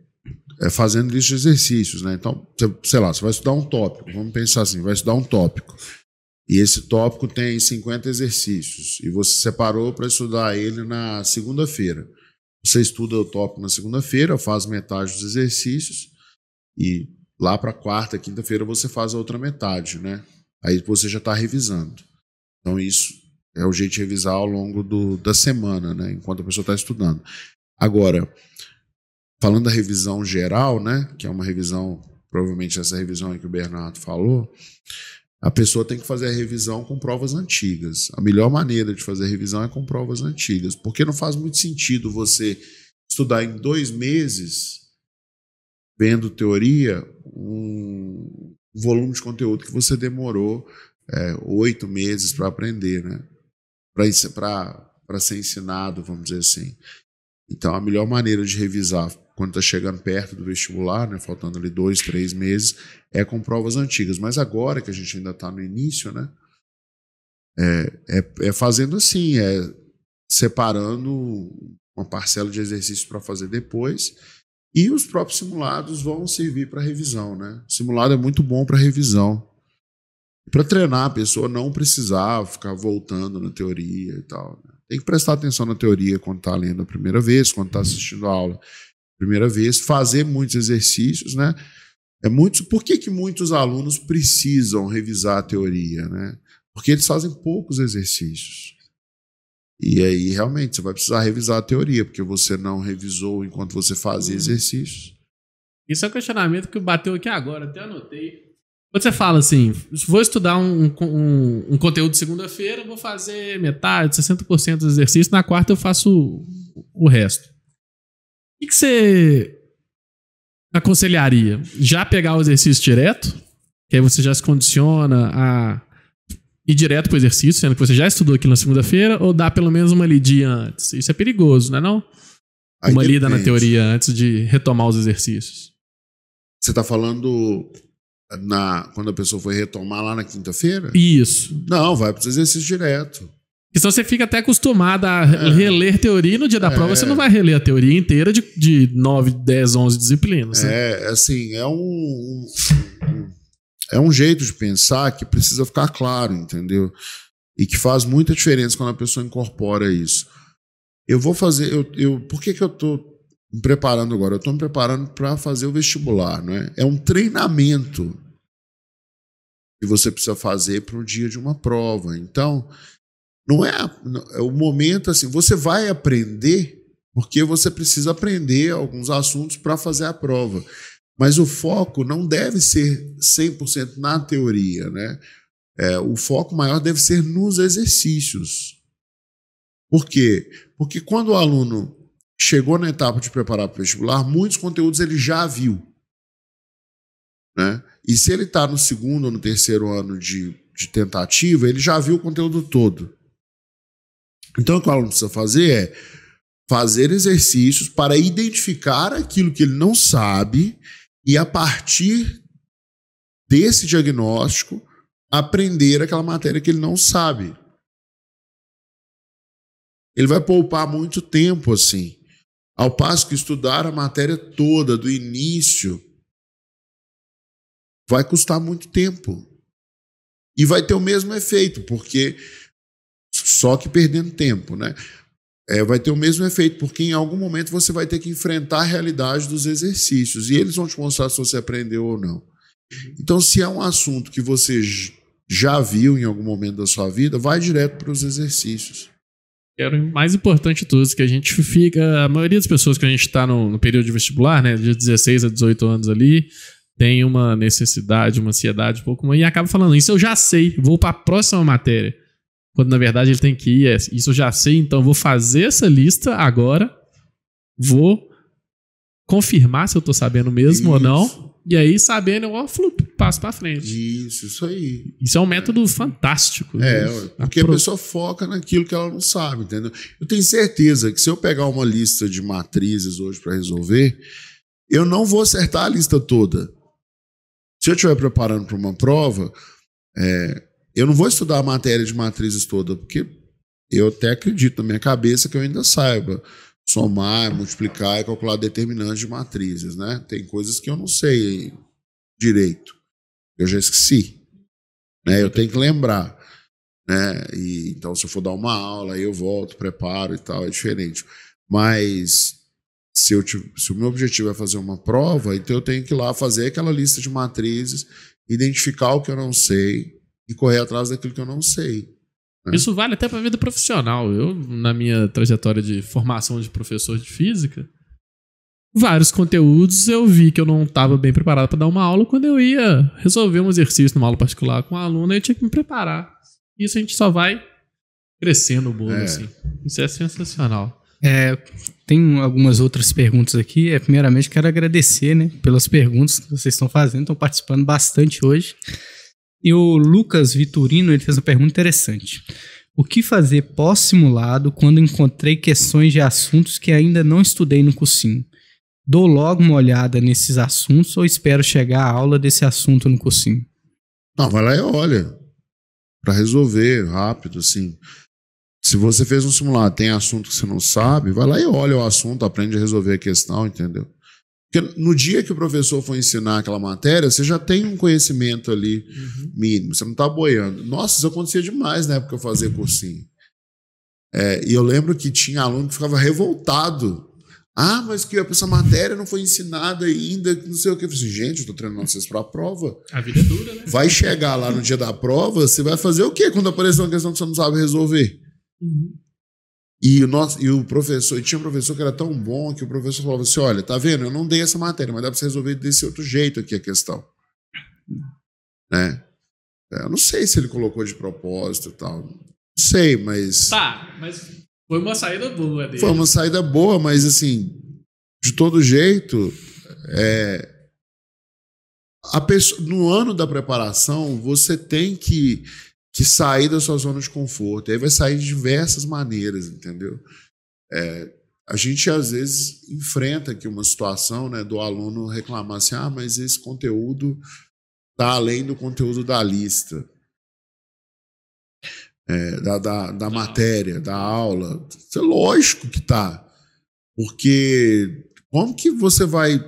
[SPEAKER 1] é fazendo lista de exercícios, né? Então, sei lá, você vai estudar um tópico, vamos pensar assim, vai estudar um tópico. E esse tópico tem 50 exercícios. E você separou para estudar ele na segunda-feira. Você estuda o tópico na segunda-feira, faz metade dos exercícios, e lá para quarta, quinta-feira você faz a outra metade, né? Aí você já está revisando. Então, isso é o jeito de revisar ao longo do, da semana, né? Enquanto a pessoa está estudando. Agora, falando da revisão geral, né? Que é uma revisão, provavelmente essa revisão que o Bernardo falou, a pessoa tem que fazer a revisão com provas antigas. A melhor maneira de fazer a revisão é com provas antigas, porque não faz muito sentido você estudar em dois meses, vendo teoria, um volume de conteúdo que você demorou é, oito meses para aprender, né? Para ser ensinado, vamos dizer assim. Então, a melhor maneira de revisar quando está chegando perto do vestibular, né, faltando ali dois, três meses, é com provas antigas. Mas agora que a gente ainda está no início, né, é, é, é fazendo assim, é separando uma parcela de exercícios para fazer depois. E os próprios simulados vão servir para revisão, né? O simulado é muito bom para revisão. Para treinar a pessoa não precisar ficar voltando na teoria e tal. né? Tem que prestar atenção na teoria quando está lendo a primeira vez, quando está assistindo a aula a primeira vez, fazer muitos exercícios, né? É muito, por que, que muitos alunos precisam revisar a teoria, né? Porque eles fazem poucos exercícios. E aí, realmente, você vai precisar revisar a teoria, porque você não revisou enquanto você fazia exercícios.
[SPEAKER 2] Isso é um questionamento que bateu aqui agora, até anotei. Quando você fala assim, vou estudar um, um, um conteúdo segunda-feira, vou fazer metade, 60% dos exercícios, na quarta eu faço o, o resto. O que, que você aconselharia? Já pegar o exercício direto, que aí você já se condiciona a ir direto para o exercício, sendo que você já estudou aquilo na segunda-feira, ou dar pelo menos uma lidinha antes? Isso é perigoso, não é não?
[SPEAKER 1] Aí
[SPEAKER 2] uma lida na teoria antes de retomar os exercícios.
[SPEAKER 1] Você está falando na, quando a pessoa foi retomar lá na quinta-feira?
[SPEAKER 2] Isso.
[SPEAKER 1] Não, vai para os exercícios direto.
[SPEAKER 2] Porque senão você fica até acostumado a reler teoria e no dia da prova você não vai reler a teoria inteira de, de 9, 10, 11 disciplinas. né?
[SPEAKER 1] É, assim, é um, um- um- é um jeito de pensar que precisa ficar claro, entendeu? E que faz muita diferença quando a pessoa incorpora isso. Eu vou fazer, eu, eu, por que que eu tô me preparando agora? Eu tô me preparando para fazer o vestibular, não é? É um treinamento que você precisa fazer para o dia de uma prova. Então, não é, não- é o momento assim, você vai aprender porque você precisa aprender alguns assuntos para fazer a prova. Mas o foco não deve ser 100% na teoria, né? É, o foco maior deve ser nos exercícios. Por quê? Porque quando o aluno chegou na etapa de preparar para o vestibular, muitos conteúdos ele já viu. Né? E se ele está no segundo ou no terceiro ano de, de tentativa, ele já viu o conteúdo todo. Então, o que o aluno precisa fazer é fazer exercícios para identificar aquilo que ele não sabe e, a partir desse diagnóstico, aprender aquela matéria que ele não sabe. Ele vai poupar muito tempo assim. Ao passo que estudar a matéria toda, do início, vai custar muito tempo. E vai ter o mesmo efeito, porque só que perdendo tempo, né? É, vai ter o mesmo efeito, porque em algum momento você vai ter que enfrentar a realidade dos exercícios e eles vão te mostrar se você aprendeu ou não. Então, se é um assunto que você já viu em algum momento da sua vida, vai direto para os exercícios.
[SPEAKER 2] Era o mais importante de tudo, que a gente fica. A maioria das pessoas que a gente está no, no período de vestibular, né, de 16 a 18 anos ali, tem uma necessidade, uma ansiedade um pouco e acaba falando: Isso eu já sei, vou para a próxima matéria. Quando na verdade ele tem que ir, é, isso eu já sei, então vou fazer essa lista agora, vou confirmar se eu tô sabendo mesmo ou
[SPEAKER 1] Isso.
[SPEAKER 2] não, e aí sabendo eu flup, passo para frente.
[SPEAKER 1] Isso, isso aí.
[SPEAKER 2] Isso é um método fantástico.
[SPEAKER 1] É, porque a
[SPEAKER 2] Apro-
[SPEAKER 1] pessoa foca naquilo que ela não sabe, entendeu? Eu tenho certeza que se eu pegar uma lista de matrizes hoje para resolver, eu não vou acertar a lista toda. Se eu estiver preparando para uma prova, é, eu não vou estudar a matéria de matrizes toda, porque eu até acredito na minha cabeça que eu ainda saiba somar, multiplicar e calcular determinantes de matrizes, né? Tem coisas que eu não sei direito. Eu já esqueci. Né? Eu tenho que lembrar. Né? E, então, se eu for dar uma aula, eu volto, preparo e tal, é diferente. Mas se, eu, se o meu objetivo é fazer uma prova, então eu tenho que ir lá fazer aquela lista de matrizes, identificar o que eu não sei e correr atrás daquilo que eu não sei.
[SPEAKER 2] Isso vale até para a vida profissional. Eu, na minha trajetória de formação de professor de física, vários conteúdos eu vi que eu não estava bem preparado para dar uma aula. Quando eu ia resolver um exercício numa aula particular com um aluno, eu tinha que me preparar. Isso a gente só vai crescendo o bolo,
[SPEAKER 1] É.
[SPEAKER 2] assim. Isso é sensacional.
[SPEAKER 3] É, tem algumas outras perguntas aqui. É, primeiramente, quero agradecer né, pelas perguntas que vocês estão fazendo, estão participando bastante hoje. E o Lucas Vitorino ele fez uma pergunta interessante. O que fazer pós-simulado quando encontrei questões de assuntos que ainda não estudei no cursinho? Dou logo uma olhada nesses assuntos ou espero chegar à aula desse assunto no cursinho?
[SPEAKER 1] Não, vai lá e olha. Para resolver rápido, assim. Se você fez um simulado, tem assunto que você não sabe, vai lá e olha o assunto, aprende a resolver a questão, entendeu? Porque no dia que o professor for ensinar aquela matéria, você já tem um conhecimento ali mínimo, você não está boiando. Nossa, isso acontecia demais na época que eu fazia cursinho. É, e eu lembro que tinha aluno que ficava revoltado. Ah, mas que essa matéria não foi ensinada ainda, não sei o que. Eu falei assim, gente, eu estou treinando vocês para a prova.
[SPEAKER 2] A vida é dura, né?
[SPEAKER 1] Vai chegar lá no dia da prova, você vai fazer o quê quando aparecer uma questão que você não sabe resolver? E o, nosso, e o professor, e tinha um professor que era tão bom que o professor falava assim: olha, tá vendo? Eu não dei essa matéria, mas dá para você resolver desse outro jeito aqui a questão. Né? É, Eu não sei se ele colocou de propósito e tal. Não sei, mas.
[SPEAKER 2] Tá, mas foi uma saída boa dele.
[SPEAKER 1] Foi uma saída boa, mas assim, de todo jeito, é, a pessoa, no ano da preparação, você tem que, que sair da sua zona de conforto. E aí vai sair de diversas maneiras, entendeu? É, a gente às vezes enfrenta aqui uma situação né, do aluno reclamar assim: ah, mas esse conteúdo tá além do conteúdo da lista, é, da, da, da matéria, da aula. Isso é lógico que tá. Porque como que você vai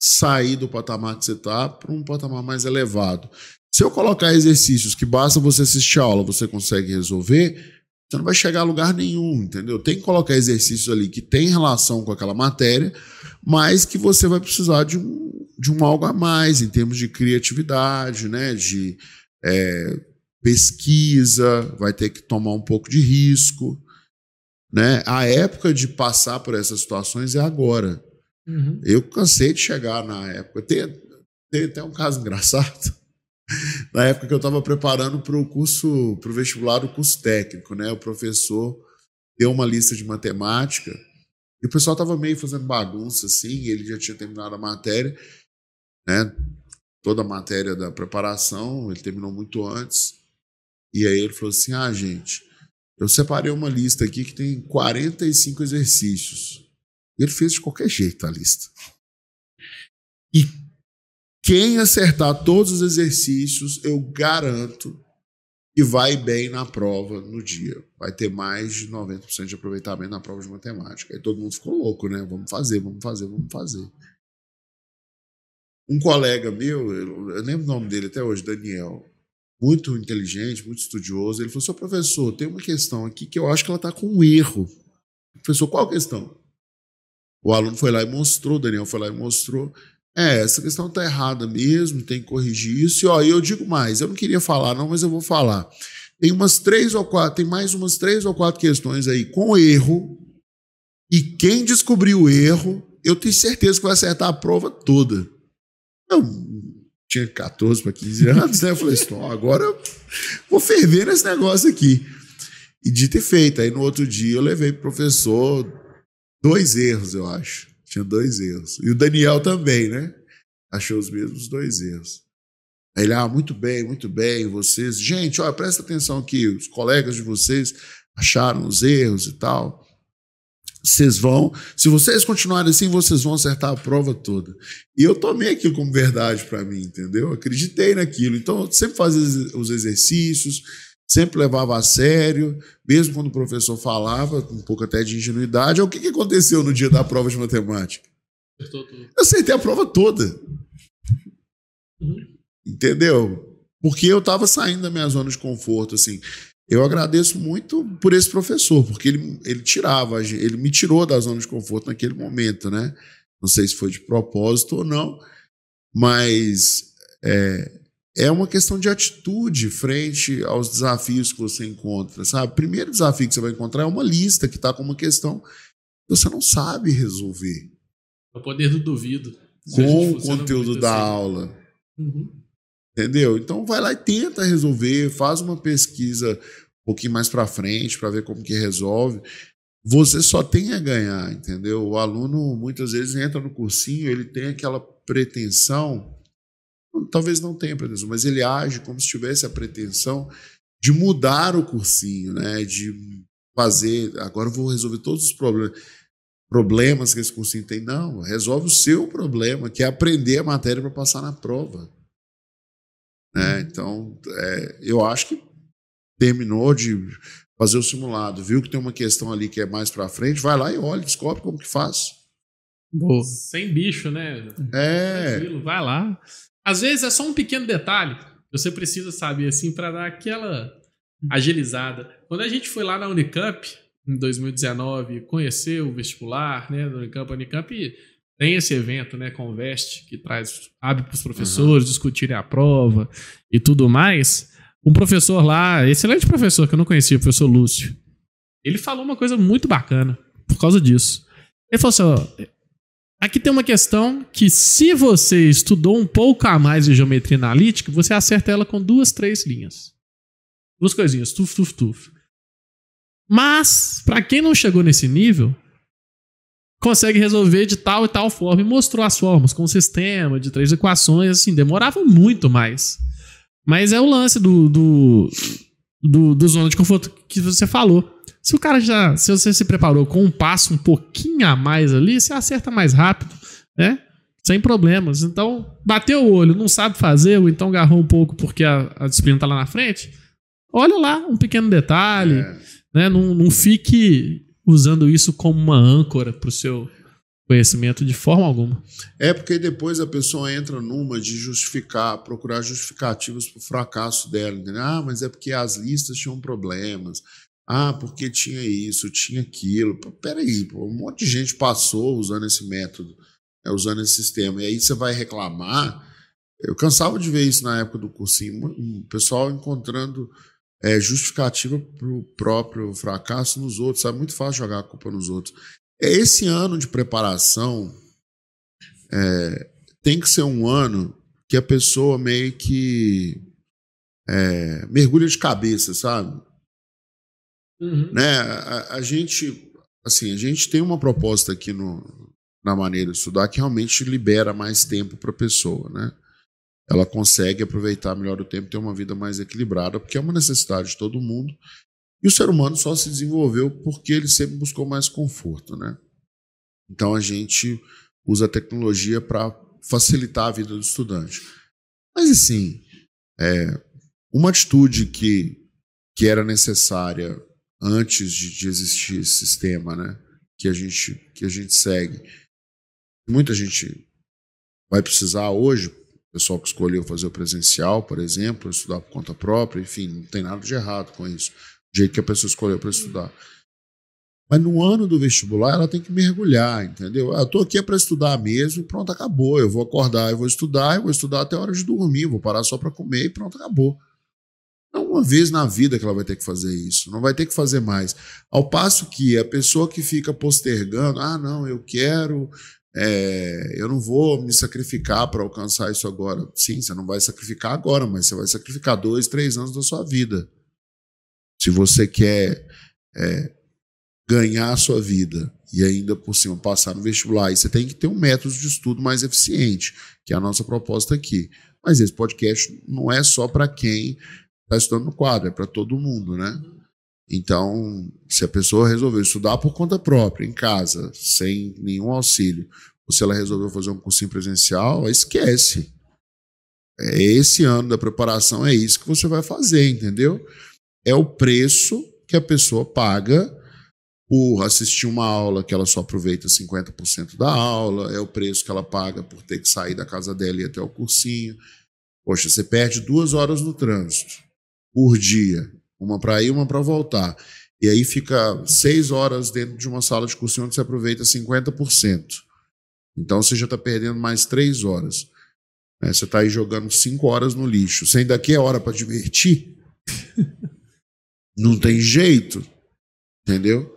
[SPEAKER 1] sair do patamar que você está para um patamar mais elevado? Se eu colocar exercícios que basta você assistir a aula, você consegue resolver, você não vai chegar a lugar nenhum, entendeu? Tem que colocar exercícios ali que tem relação com aquela matéria, mas que você vai precisar de um, de um algo a mais em termos de criatividade, né? De é, pesquisa, vai ter que tomar um pouco de risco. Né? A época de passar por essas situações é agora. Uhum. Eu cansei de chegar na época. Tem, tem até um caso engraçado. Na época que eu estava preparando para o curso, para o vestibular do curso técnico, né? O professor deu uma lista de matemática e o pessoal estava meio fazendo bagunça assim, ele já tinha terminado a matéria, né? Toda a matéria da preparação, ele terminou muito antes. E aí ele falou assim: "Ah, gente, eu separei uma lista aqui que tem 45 exercícios. Ele fez de qualquer jeito a lista. E quem acertar todos os exercícios, eu garanto que vai bem na prova no dia. Vai ter mais de 90% de aproveitamento na prova de matemática. Aí todo mundo ficou louco, né? Vamos fazer, vamos fazer, vamos fazer. Um colega meu, eu lembro o nome dele até hoje, Daniel, muito inteligente, muito estudioso. Ele falou: seu professor, tem uma questão aqui que eu acho que ela está com um erro. Professor, qual questão? O aluno foi lá e mostrou, Daniel foi lá e mostrou. É, essa questão está errada mesmo, tem que corrigir isso. E ó, eu digo mais, eu não queria falar, não, mas eu vou falar. Tem umas três ou quatro, tem mais umas três ou quatro questões aí com erro. E quem descobriu o erro, eu tenho certeza que vai acertar a prova toda. Eu tinha 14 para 15 anos, né? Eu falei assim, agora eu vou ferver nesse negócio aqui. E dito e feito. Aí no outro dia eu levei pro professor dois erros, eu acho. Tinha dois erros. E o Daniel também, né? Achou os mesmos dois erros. Aí ele, ah, muito bem, muito bem, vocês. Gente, olha, presta atenção aqui, os colegas de vocês acharam os erros e tal vocês vão, se vocês continuarem assim, vocês vão acertar a prova toda. E eu tomei aquilo como verdade para mim, entendeu? Acreditei naquilo. Então, eu sempre fazia os exercícios, sempre levava a sério, mesmo quando o professor falava, um pouco até de ingenuidade. O que, que aconteceu no dia da prova de matemática? Eu acertei a prova toda. Uhum. Entendeu? Porque eu estava saindo da minha zona de conforto, assim. Eu agradeço muito por esse professor, porque ele, ele tirava, ele me tirou da zona de conforto naquele momento, né? Não sei se foi de propósito ou não, mas é, é uma questão de atitude frente aos desafios que você encontra, sabe? O primeiro desafio que você vai encontrar é uma lista que está com uma questão que você não sabe resolver.
[SPEAKER 2] É o poder do duvido.
[SPEAKER 1] Com o conteúdo da assim. aula. Uhum. Entendeu? Então vai lá e tenta resolver, faz uma pesquisa um pouquinho mais para frente para ver como que resolve. Você só tem a ganhar, entendeu? O aluno muitas vezes entra no cursinho, ele tem aquela pretensão, talvez não tenha pretensão, mas ele age como se tivesse a pretensão de mudar o cursinho, né? De fazer, agora eu vou resolver todos os problemas problemas que esse cursinho tem. Não, resolve o seu problema, que é aprender a matéria para passar na prova. Né? Então, é, eu acho que terminou de fazer o simulado, viu que tem uma questão ali que é mais para frente, vai lá e olha, descobre como que faz.
[SPEAKER 2] Boa. Sem bicho, né?
[SPEAKER 1] É.
[SPEAKER 2] Tranquilo, vai lá. Às vezes é só um pequeno detalhe que você precisa saber assim para dar aquela agilizada. Quando a gente foi lá na Unicamp em 2019 conhecer o vestibular, né, da Unicamp, a Unicamp tem esse evento, né, Conveste, que traz, abre para os professores uhum. discutirem a prova e tudo mais. Um professor lá, excelente professor que eu não conhecia, o professor Lúcio, ele falou uma coisa muito bacana por causa disso. Ele falou assim: ó, aqui tem uma questão que, se você estudou um pouco a mais de geometria analítica, você acerta ela com duas, três linhas. Duas coisinhas, tuf, tuf, tuf. Mas, para quem não chegou nesse nível, consegue resolver de tal e tal forma. E mostrou as formas com um sistema de três equações, assim, demorava muito mais. Mas é o lance do, do, do, do zona de conforto que você falou. Se o cara já. Se você se preparou com um passo um pouquinho a mais ali, você acerta mais rápido, né? sem problemas. Então, bateu o olho, não sabe fazer, ou então agarrou um pouco porque a, a disciplina está lá na frente. Olha lá um pequeno detalhe,
[SPEAKER 1] É.
[SPEAKER 2] né? Não, não fique usando isso como uma âncora para o seu conhecimento de forma alguma.
[SPEAKER 1] É porque depois a pessoa entra numa de justificar, procurar justificativos para o fracasso dela. Entendeu? Ah, mas é porque as listas tinham problemas. Ah, porque tinha isso, tinha aquilo. Peraí, pô, um monte de gente passou usando esse método, né, usando esse sistema. E aí você vai reclamar. Eu cansava de ver isso na época do cursinho, o pessoal encontrando é, justificativa para o próprio fracasso nos outros. É muito fácil jogar a culpa nos outros. É, Esse ano de preparação é, tem que ser um ano que a pessoa meio que é, mergulha de cabeça, sabe? Né? A, a gente, assim, a gente tem uma proposta aqui no, na maneira de estudar que realmente libera mais tempo para a pessoa, né? Ela consegue aproveitar melhor o tempo ter uma vida mais equilibrada, porque é uma necessidade de todo mundo. E o ser humano só se desenvolveu porque ele sempre buscou mais conforto, né? Então a gente usa a tecnologia para facilitar a vida do estudante. Mas assim, é, uma atitude que, que era necessária antes de, de existir esse sistema, né? Que a gente que a gente segue. Muita gente vai precisar hoje, o pessoal que escolheu fazer o presencial, por exemplo, estudar por conta própria, enfim, não tem nada de errado com isso. Do jeito que a pessoa escolheu para estudar. Mas no ano do vestibular ela tem que mergulhar, entendeu? Ah, eu tô aqui é para estudar mesmo e pronto, acabou. Eu vou acordar, eu vou estudar, eu vou estudar até a hora de dormir, vou parar só para comer e pronto, acabou. É uma vez na vida que ela vai ter que fazer isso, não vai ter que fazer mais. Ao passo que a pessoa que fica postergando, ah, não, eu quero, é, eu não vou me sacrificar para alcançar isso agora. Sim, você não vai sacrificar agora, mas você vai sacrificar dois, três anos da sua vida. Se você quer é, ganhar a sua vida e ainda por cima passar no vestibular, aí você tem que ter um método de estudo mais eficiente, que é a nossa proposta aqui. Mas esse podcast não é só para quem está estudando no quadro, é para todo mundo, né? Então, se a pessoa resolveu estudar por conta própria, em casa, sem nenhum auxílio, ou se ela resolveu fazer um cursinho presencial, esquece. É esse ano da preparação, é isso que você vai fazer, entendeu? É o preço que a pessoa paga por assistir uma aula que ela só aproveita 50% da aula, é o preço que ela paga por ter que sair da casa dela e ir até o cursinho. Poxa, você perde duas horas no trânsito por dia, uma para ir, uma para voltar. E aí fica seis horas dentro de uma sala de cursinho onde você aproveita 50%. Então você já está perdendo mais três horas. né? Você está aí jogando cinco horas no lixo. Você ainda quer hora para divertir? Não tem jeito. Entendeu?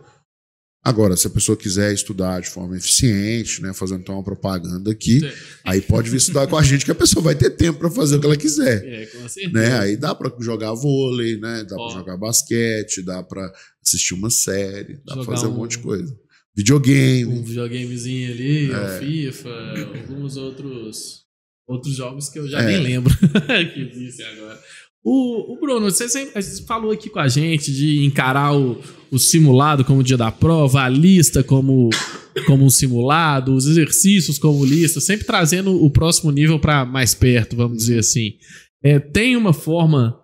[SPEAKER 1] Agora, se a pessoa quiser estudar de forma eficiente, né, fazendo então uma propaganda aqui,
[SPEAKER 2] Sim.
[SPEAKER 1] aí pode vir estudar com a gente, que a pessoa vai ter tempo para fazer o que ela quiser.
[SPEAKER 2] É, com certeza.
[SPEAKER 1] Né? Aí dá para jogar vôlei, né? dá para jogar basquete, dá para assistir uma série, dá para fazer um
[SPEAKER 2] um-
[SPEAKER 1] monte de coisa. Videogame.
[SPEAKER 2] um videogamezinho ali,
[SPEAKER 1] É.
[SPEAKER 2] o FIFA, alguns outros outros jogos que eu já
[SPEAKER 1] É.
[SPEAKER 2] nem lembro que existem agora. O, o Bruno, você sempre falou aqui com a gente de encarar o, o simulado como dia da prova, a lista como, como um simulado, os exercícios como lista, sempre trazendo o próximo nível para mais perto, vamos dizer assim. É, tem uma forma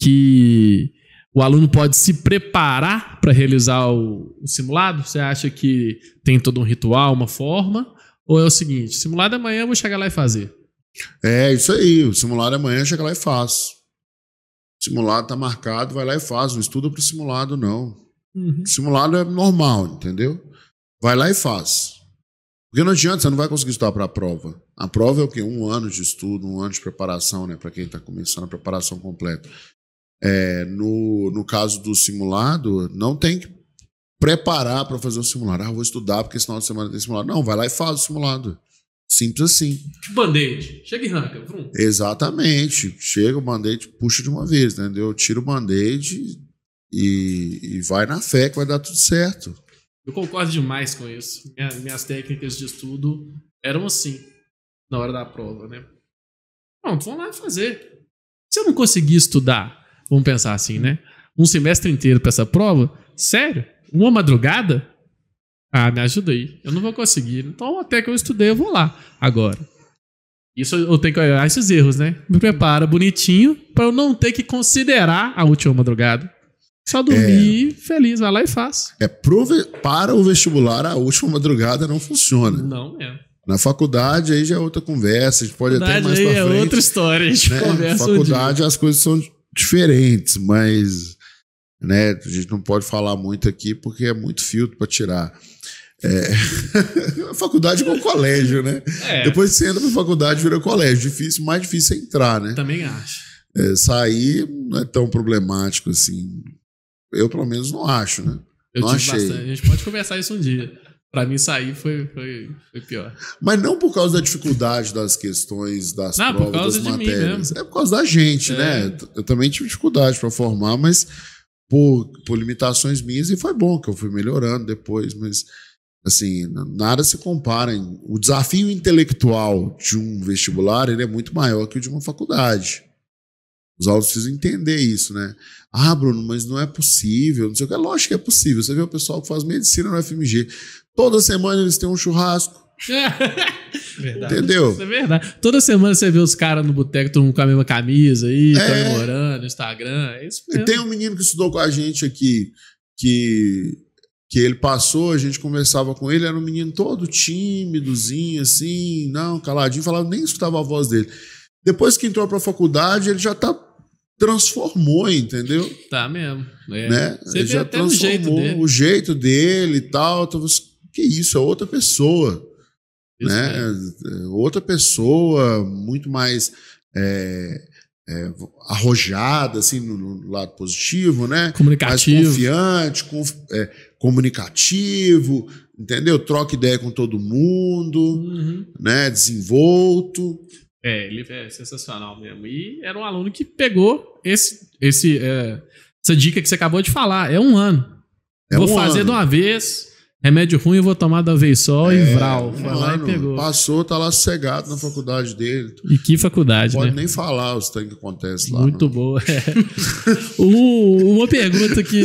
[SPEAKER 2] que o aluno pode se preparar para realizar o, o simulado? Você acha que tem todo um ritual, uma forma? Ou é o seguinte, simulado amanhã eu vou chegar lá e fazer?
[SPEAKER 1] É isso aí. O simulado amanhã chega lá e faz. O simulado tá marcado, vai lá e faz. Não estuda pro simulado, não. O simulado é normal, entendeu? Vai lá e faz. Porque não adianta, você não vai conseguir estudar para a prova. A prova é o quê? Um ano de estudo, um ano de preparação, né? Para quem está começando a preparação completa. É, no, no caso do simulado, não tem que preparar para fazer o simulado. Ah, vou estudar porque esse final de semana tem simulado. Não, vai lá e faz o simulado. Simples assim.
[SPEAKER 2] Tipo band-aid. Chega e arranca. Vrum.
[SPEAKER 1] Exatamente. Chega o band-aid, puxa de uma vez, entendeu? Tira o band-aid e, e vai na fé que vai dar tudo certo.
[SPEAKER 2] Eu concordo demais com isso. Minha- minhas técnicas de estudo eram assim, na hora da prova, né? Pronto, vamos lá fazer. Se eu não conseguir estudar, vamos pensar assim, né? Um semestre inteiro para essa prova, sério? Uma madrugada? Ah, me ajuda aí. Eu não vou conseguir. Então, até que eu estudei, eu vou lá. Agora. Isso eu tenho que olhar esses erros, né? Me prepara bonitinho pra eu não ter que considerar a última madrugada. Só dormir feliz, vai lá e faz.
[SPEAKER 1] É para o vestibular, a última madrugada não funciona.
[SPEAKER 2] Não mesmo.
[SPEAKER 1] Na faculdade, aí já é outra conversa. A gente pode até
[SPEAKER 2] Faculdade
[SPEAKER 1] mais
[SPEAKER 2] aí
[SPEAKER 1] pra
[SPEAKER 2] é
[SPEAKER 1] frente.
[SPEAKER 2] outra história. A gente
[SPEAKER 1] né?
[SPEAKER 2] conversa um dia.
[SPEAKER 1] faculdade as coisas são diferentes, mas né, a gente não pode falar muito aqui porque é muito filtro para tirar. É... faculdade é igual colégio, né?
[SPEAKER 2] É,
[SPEAKER 1] Depois você entra pra faculdade, vira colégio. Difícil, mais difícil é entrar, né?
[SPEAKER 2] também acho.
[SPEAKER 1] É, sair não é tão problemático assim. Eu, pelo menos, não acho, né?
[SPEAKER 2] Eu
[SPEAKER 1] Não achei.
[SPEAKER 2] bastante. A gente pode conversar isso um dia. Pra mim, sair foi, foi, foi pior.
[SPEAKER 1] Mas não por causa da dificuldade das questões, das
[SPEAKER 2] Não, por
[SPEAKER 1] provas,
[SPEAKER 2] causa
[SPEAKER 1] das
[SPEAKER 2] de mim
[SPEAKER 1] matérias.
[SPEAKER 2] mesmo.
[SPEAKER 1] É por causa da gente,
[SPEAKER 2] É.
[SPEAKER 1] né? Eu também tive dificuldade para formar, mas por, por limitações minhas, e foi bom que eu fui melhorando depois, mas assim, nada se compara. O desafio intelectual de um vestibular ele é muito maior que o de uma faculdade. Os alunos precisam entender isso, né? Ah, Bruno, mas não é possível. Não sei o que. Lógico que é possível. Você vê o pessoal que faz medicina no FMG. Toda semana eles têm um churrasco.
[SPEAKER 3] Verdade.
[SPEAKER 1] Entendeu?
[SPEAKER 2] Isso é verdade. Toda semana você vê os caras no boteco, todo mundo com a mesma camisa aí,
[SPEAKER 1] É.
[SPEAKER 2] comemorando Instagram. É isso
[SPEAKER 1] E
[SPEAKER 2] mesmo.
[SPEAKER 1] tem um menino que estudou com a gente aqui, que, que ele passou, a gente conversava com ele, era um menino todo tímidozinho, assim, não, caladinho, falava, nem escutava a voz dele. Depois que entrou pra faculdade, ele já tá transformou, entendeu?
[SPEAKER 2] Tá mesmo. É.
[SPEAKER 1] Né?
[SPEAKER 2] Você
[SPEAKER 1] ele
[SPEAKER 2] até no jeito
[SPEAKER 1] o jeito dele e tal. Então, que isso, é outra pessoa.
[SPEAKER 2] Isso
[SPEAKER 1] né?
[SPEAKER 2] mesmo.
[SPEAKER 1] É Outra pessoa, muito mais é, é, arrojada, assim, no, no lado positivo, né? Mais
[SPEAKER 2] Comunicativo.
[SPEAKER 1] confiante, conf- é, comunicativo, entendeu? Troca ideia com todo mundo,
[SPEAKER 2] Uhum.
[SPEAKER 1] né? Desenvolto.
[SPEAKER 2] É, ele é sensacional mesmo. E era um aluno que pegou esse, esse, é, essa dica que você acabou de falar. É um ano.
[SPEAKER 1] É
[SPEAKER 2] vou
[SPEAKER 1] um
[SPEAKER 2] fazer
[SPEAKER 1] ano.
[SPEAKER 2] de uma vez. Remédio ruim eu vou tomar uma vez só e
[SPEAKER 1] É,
[SPEAKER 2] vral.
[SPEAKER 1] um
[SPEAKER 2] Foi lá e pegou.
[SPEAKER 1] Passou, tá lá sossegado na faculdade dele.
[SPEAKER 2] E que faculdade,
[SPEAKER 1] Pode
[SPEAKER 2] né?
[SPEAKER 1] nem falar os trem que acontece lá.
[SPEAKER 2] Muito
[SPEAKER 1] não.
[SPEAKER 2] boa. é. O- uma pergunta que.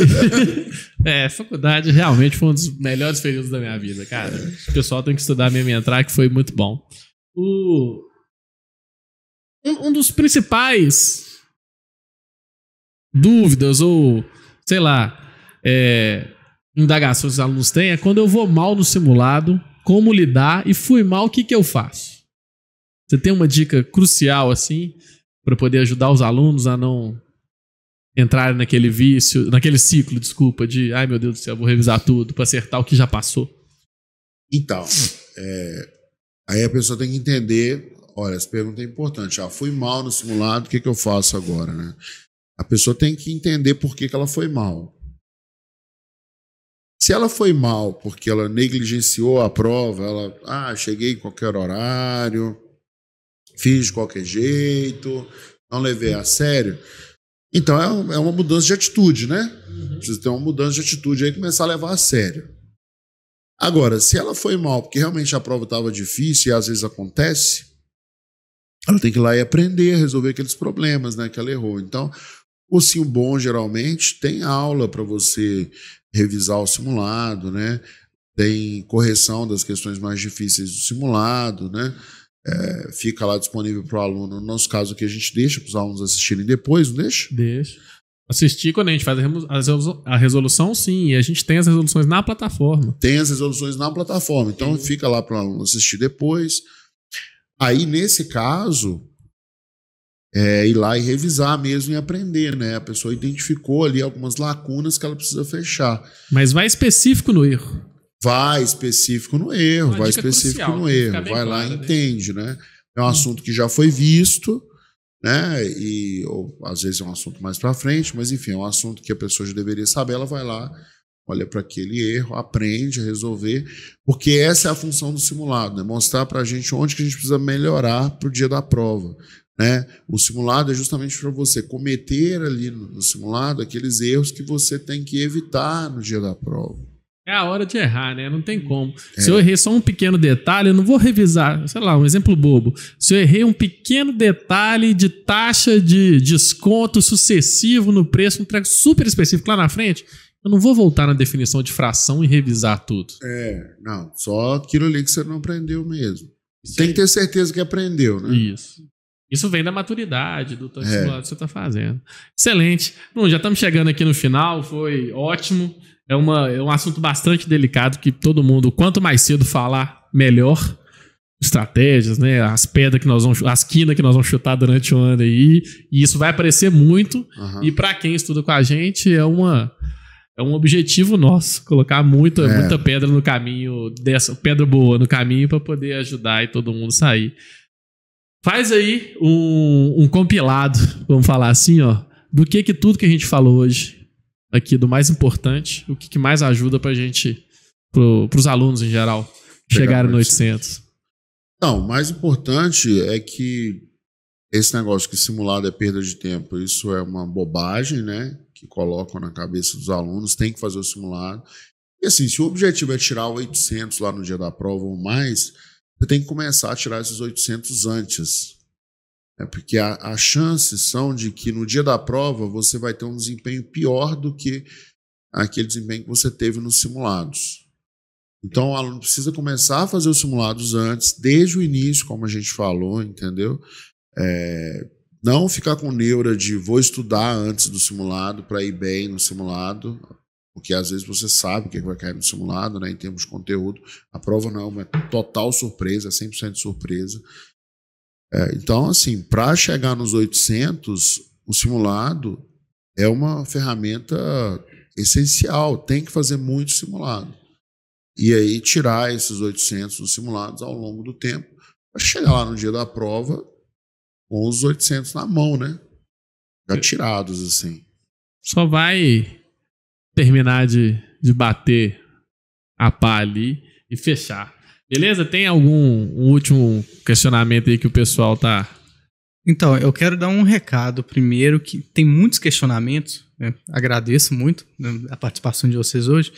[SPEAKER 2] é, faculdade realmente foi um dos melhores períodos da minha vida, cara. O pessoal tem que estudar mesmo e entrar, que foi muito bom. O, um, um dos principais dúvidas ou, sei lá, é, indagações que os alunos têm é quando eu vou mal no simulado, como lidar e fui mal, o que, que eu faço? Você tem uma dica crucial assim para poder ajudar os alunos a não entrarem naquele vício, naquele ciclo, desculpa, de ai meu Deus do céu, vou revisar tudo para acertar o que já passou.
[SPEAKER 1] Então, é, aí a pessoa tem que entender. Olha, essa pergunta é importante. Ah, fui mal no simulado, o que, que eu faço agora, né? A pessoa tem que entender por que, que ela foi mal. Se ela foi mal porque ela negligenciou a prova, ela, ah, cheguei em qualquer horário, fiz de qualquer jeito, não levei a sério. Então é é uma mudança de atitude, né? Precisa ter uma mudança de atitude aí e começar a levar a sério. Agora, se ela foi mal porque realmente a prova estava difícil e às vezes acontece, ela tem que ir lá e aprender a resolver aqueles problemas né, que ela errou. Então, cursinho bom, geralmente, tem aula para você revisar o simulado, né? Tem correção das questões mais difíceis do simulado, né? É, fica lá disponível para o aluno. No nosso caso aqui, a gente deixa para os alunos assistirem depois, não deixa?
[SPEAKER 2] Deixa. Assistir quando a gente faz a resolução, sim, e a gente tem as resoluções na plataforma.
[SPEAKER 1] tem as resoluções na plataforma. Então fica lá para o aluno assistir depois. Aí, nesse caso, é ir lá e revisar mesmo e aprender, né? A pessoa identificou ali algumas lacunas que ela precisa fechar.
[SPEAKER 2] Mas vai específico no erro.
[SPEAKER 1] Vai específico no erro,
[SPEAKER 2] Uma
[SPEAKER 1] vai específico
[SPEAKER 2] crucial,
[SPEAKER 1] no erro, vai lá e
[SPEAKER 2] né?
[SPEAKER 1] entende, né? É um assunto que já foi visto, né? E ou, às vezes é um assunto mais para frente, mas enfim, é um assunto que a pessoa já deveria saber, ela vai lá, olha para aquele erro, aprende a resolver, porque essa é a função do simulado, né? Mostrar para a gente onde que a gente precisa melhorar para o dia da prova. Né? O simulado é justamente para você cometer ali no, no simulado aqueles erros que você tem que evitar no dia da prova.
[SPEAKER 2] É a hora de errar, né? Não tem como. Se eu errei só um pequeno detalhe, eu não vou revisar. Sei lá, um exemplo bobo. Se eu errei um pequeno detalhe de taxa de desconto sucessivo no preço, um treco super específico lá na frente, Eu não vou voltar na definição de fração e revisar tudo.
[SPEAKER 1] É, não, só aquilo ali que você não aprendeu mesmo.
[SPEAKER 2] Isso
[SPEAKER 1] Tem que ter certeza que aprendeu, né?
[SPEAKER 2] Isso. Isso vem da maturidade, do tanto
[SPEAKER 1] É.
[SPEAKER 2] que você está fazendo. Excelente. Bom, já estamos chegando aqui no final, foi ótimo. É, uma, é um assunto bastante delicado que todo mundo, quanto mais cedo falar, melhor. Estratégias, né? As pedras que nós vamos, as quinas que nós vamos chutar durante o ano aí. E isso vai aparecer muito.
[SPEAKER 1] Aham.
[SPEAKER 2] E para quem estuda com a gente, é uma. É um objetivo nosso, colocar muita,
[SPEAKER 1] É.
[SPEAKER 2] muita pedra no caminho, dessa pedra boa no caminho para poder ajudar e todo mundo sair. Faz aí um, um compilado, vamos falar assim, ó, do que que tudo que a gente falou hoje, aqui do mais importante, o que, que mais ajuda pra gente, pro, pros alunos em geral,
[SPEAKER 1] Chegar
[SPEAKER 2] chegarem
[SPEAKER 1] no
[SPEAKER 2] no 800.
[SPEAKER 1] Não, o mais importante é que esse negócio que simulado é perda de tempo, isso é uma bobagem, né? Que colocam na cabeça dos alunos, tem que fazer o simulado. E assim, se o objetivo é tirar 800 lá no dia da prova ou mais, você tem que começar a tirar esses 800 antes. É porque as chances são de que no dia da prova você vai ter um desempenho pior do que aquele desempenho que você teve nos simulados. Então o aluno precisa começar a fazer os simulados antes, desde o início, como a gente falou, entendeu? É, não ficar com neura de vou estudar antes do simulado para ir bem no simulado, porque às vezes você sabe o que vai cair no simulado, né, em termos de conteúdo. A prova não é uma total surpresa, é 100% surpresa. É, então, assim, para chegar nos 800, o simulado é uma ferramenta essencial, tem que fazer muito simulado. E aí tirar esses 800 dos simulados ao longo do tempo, para chegar lá no dia da prova com os 800 na mão, né? Já tirados, assim.
[SPEAKER 2] Só vai terminar de, de bater a pá ali e fechar. Beleza? Tem algum um último questionamento aí que o pessoal tá.
[SPEAKER 3] Então, eu quero dar um recado primeiro, que tem muitos questionamentos, né? agradeço muito né, a participação de vocês hoje,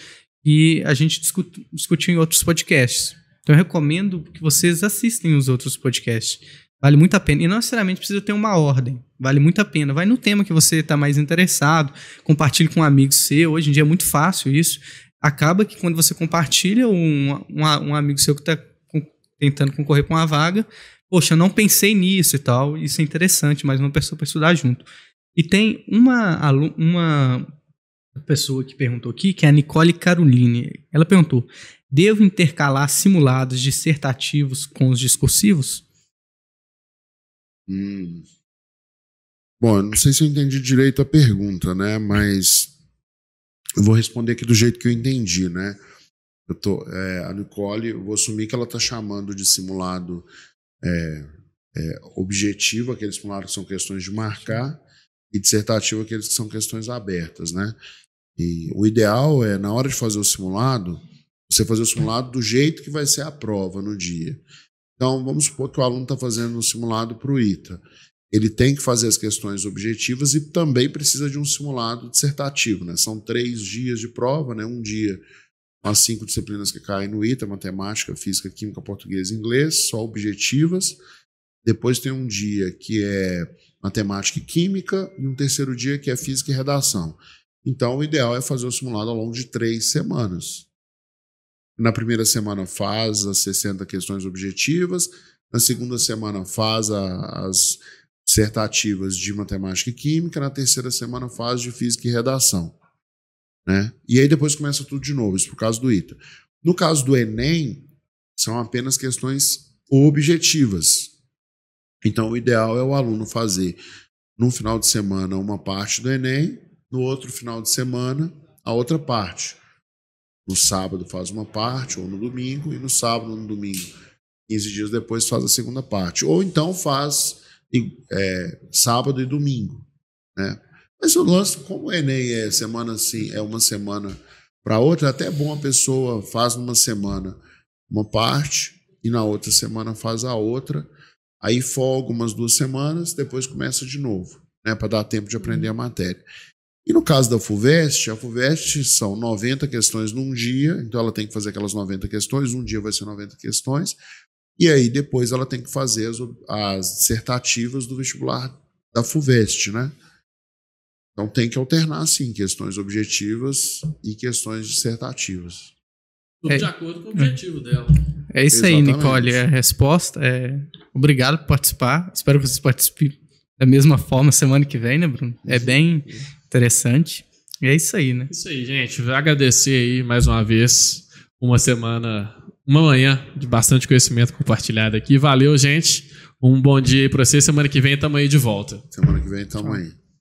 [SPEAKER 3] e a gente discu- discutiu em outros podcasts. Então, eu recomendo que vocês assistem os outros podcasts. Vale muito a pena. E não necessariamente precisa ter uma ordem. Vale muito a pena. Vai no tema que você está mais interessado. Compartilhe com um amigo seu. Hoje em dia é muito fácil isso. Acaba que quando você compartilha um, um, um amigo seu que está tentando concorrer com uma vaga, poxa, eu não pensei nisso e tal. Isso é interessante, mas uma pessoa para estudar junto. E tem uma, uma pessoa que perguntou aqui, que é a Nicole Caroline. Ela perguntou: devo intercalar simulados dissertativos com os discursivos?
[SPEAKER 1] Hum. Bom, eu não sei se eu entendi direito a pergunta, né? Mas eu vou responder aqui do jeito que eu entendi, né? Eu tô, é, a Nicole, eu vou assumir que ela está chamando de simulado é, é, objetivo, aqueles simulados que são questões de marcar, e dissertativo, aqueles que são questões abertas, né? E o ideal é, na hora de fazer o simulado, você fazer o simulado do jeito que vai ser a prova no dia. Então, vamos supor que o aluno está fazendo um simulado para o ITA. Ele tem que fazer as questões objetivas e também precisa de um simulado dissertativo. Né? São três dias de prova, né? um dia as cinco disciplinas que caem no ITA, matemática, física, química, português e inglês, só objetivas. Depois tem um dia que é matemática e química e um terceiro dia que é física e redação. Então, o ideal é fazer o simulado ao longo de três semanas. Na primeira semana faz as 60 questões objetivas, na segunda semana faz as dissertativas de matemática e química, na terceira semana faz de física e redação. Né? E aí depois começa tudo de novo, isso por causa do ITA. No caso do Enem, são apenas questões objetivas. Então, o ideal é o aluno fazer no final de semana uma parte do Enem, no outro final de semana a outra parte. No sábado faz uma parte, ou no domingo, e no sábado ou no domingo, 15 dias depois, faz a segunda parte. Ou então faz é, sábado e domingo. Né? Mas o lance, como o Enem é semana assim, é uma semana para outra, é até bom a pessoa faz numa semana uma parte e na outra semana faz a outra, aí folga umas duas semanas, depois começa de novo, né, para dar tempo de aprender a matéria. E no caso da FUVEST, a FUVEST são 90 questões num dia, então ela tem que fazer aquelas 90 questões, um dia vai ser 90 questões, e aí depois ela tem que fazer as, as dissertativas do vestibular da FUVEST, né? Então tem que alternar, sim, questões objetivas e questões dissertativas.
[SPEAKER 2] Tudo
[SPEAKER 3] É.
[SPEAKER 2] de acordo com o objetivo dela.
[SPEAKER 3] É isso aí,
[SPEAKER 1] Exatamente.
[SPEAKER 3] Nicole. A resposta é obrigado por participar. Espero que vocês participem da mesma forma semana que vem, né, Bruno? É bem interessante. E é isso aí, né?
[SPEAKER 2] Isso aí, gente. Vou agradecer aí mais uma vez. Uma semana, uma manhã de bastante conhecimento compartilhado aqui. Valeu, gente. Um bom dia aí pra vocês. Semana que vem tamo aí de volta.
[SPEAKER 1] Semana que vem tamo aí.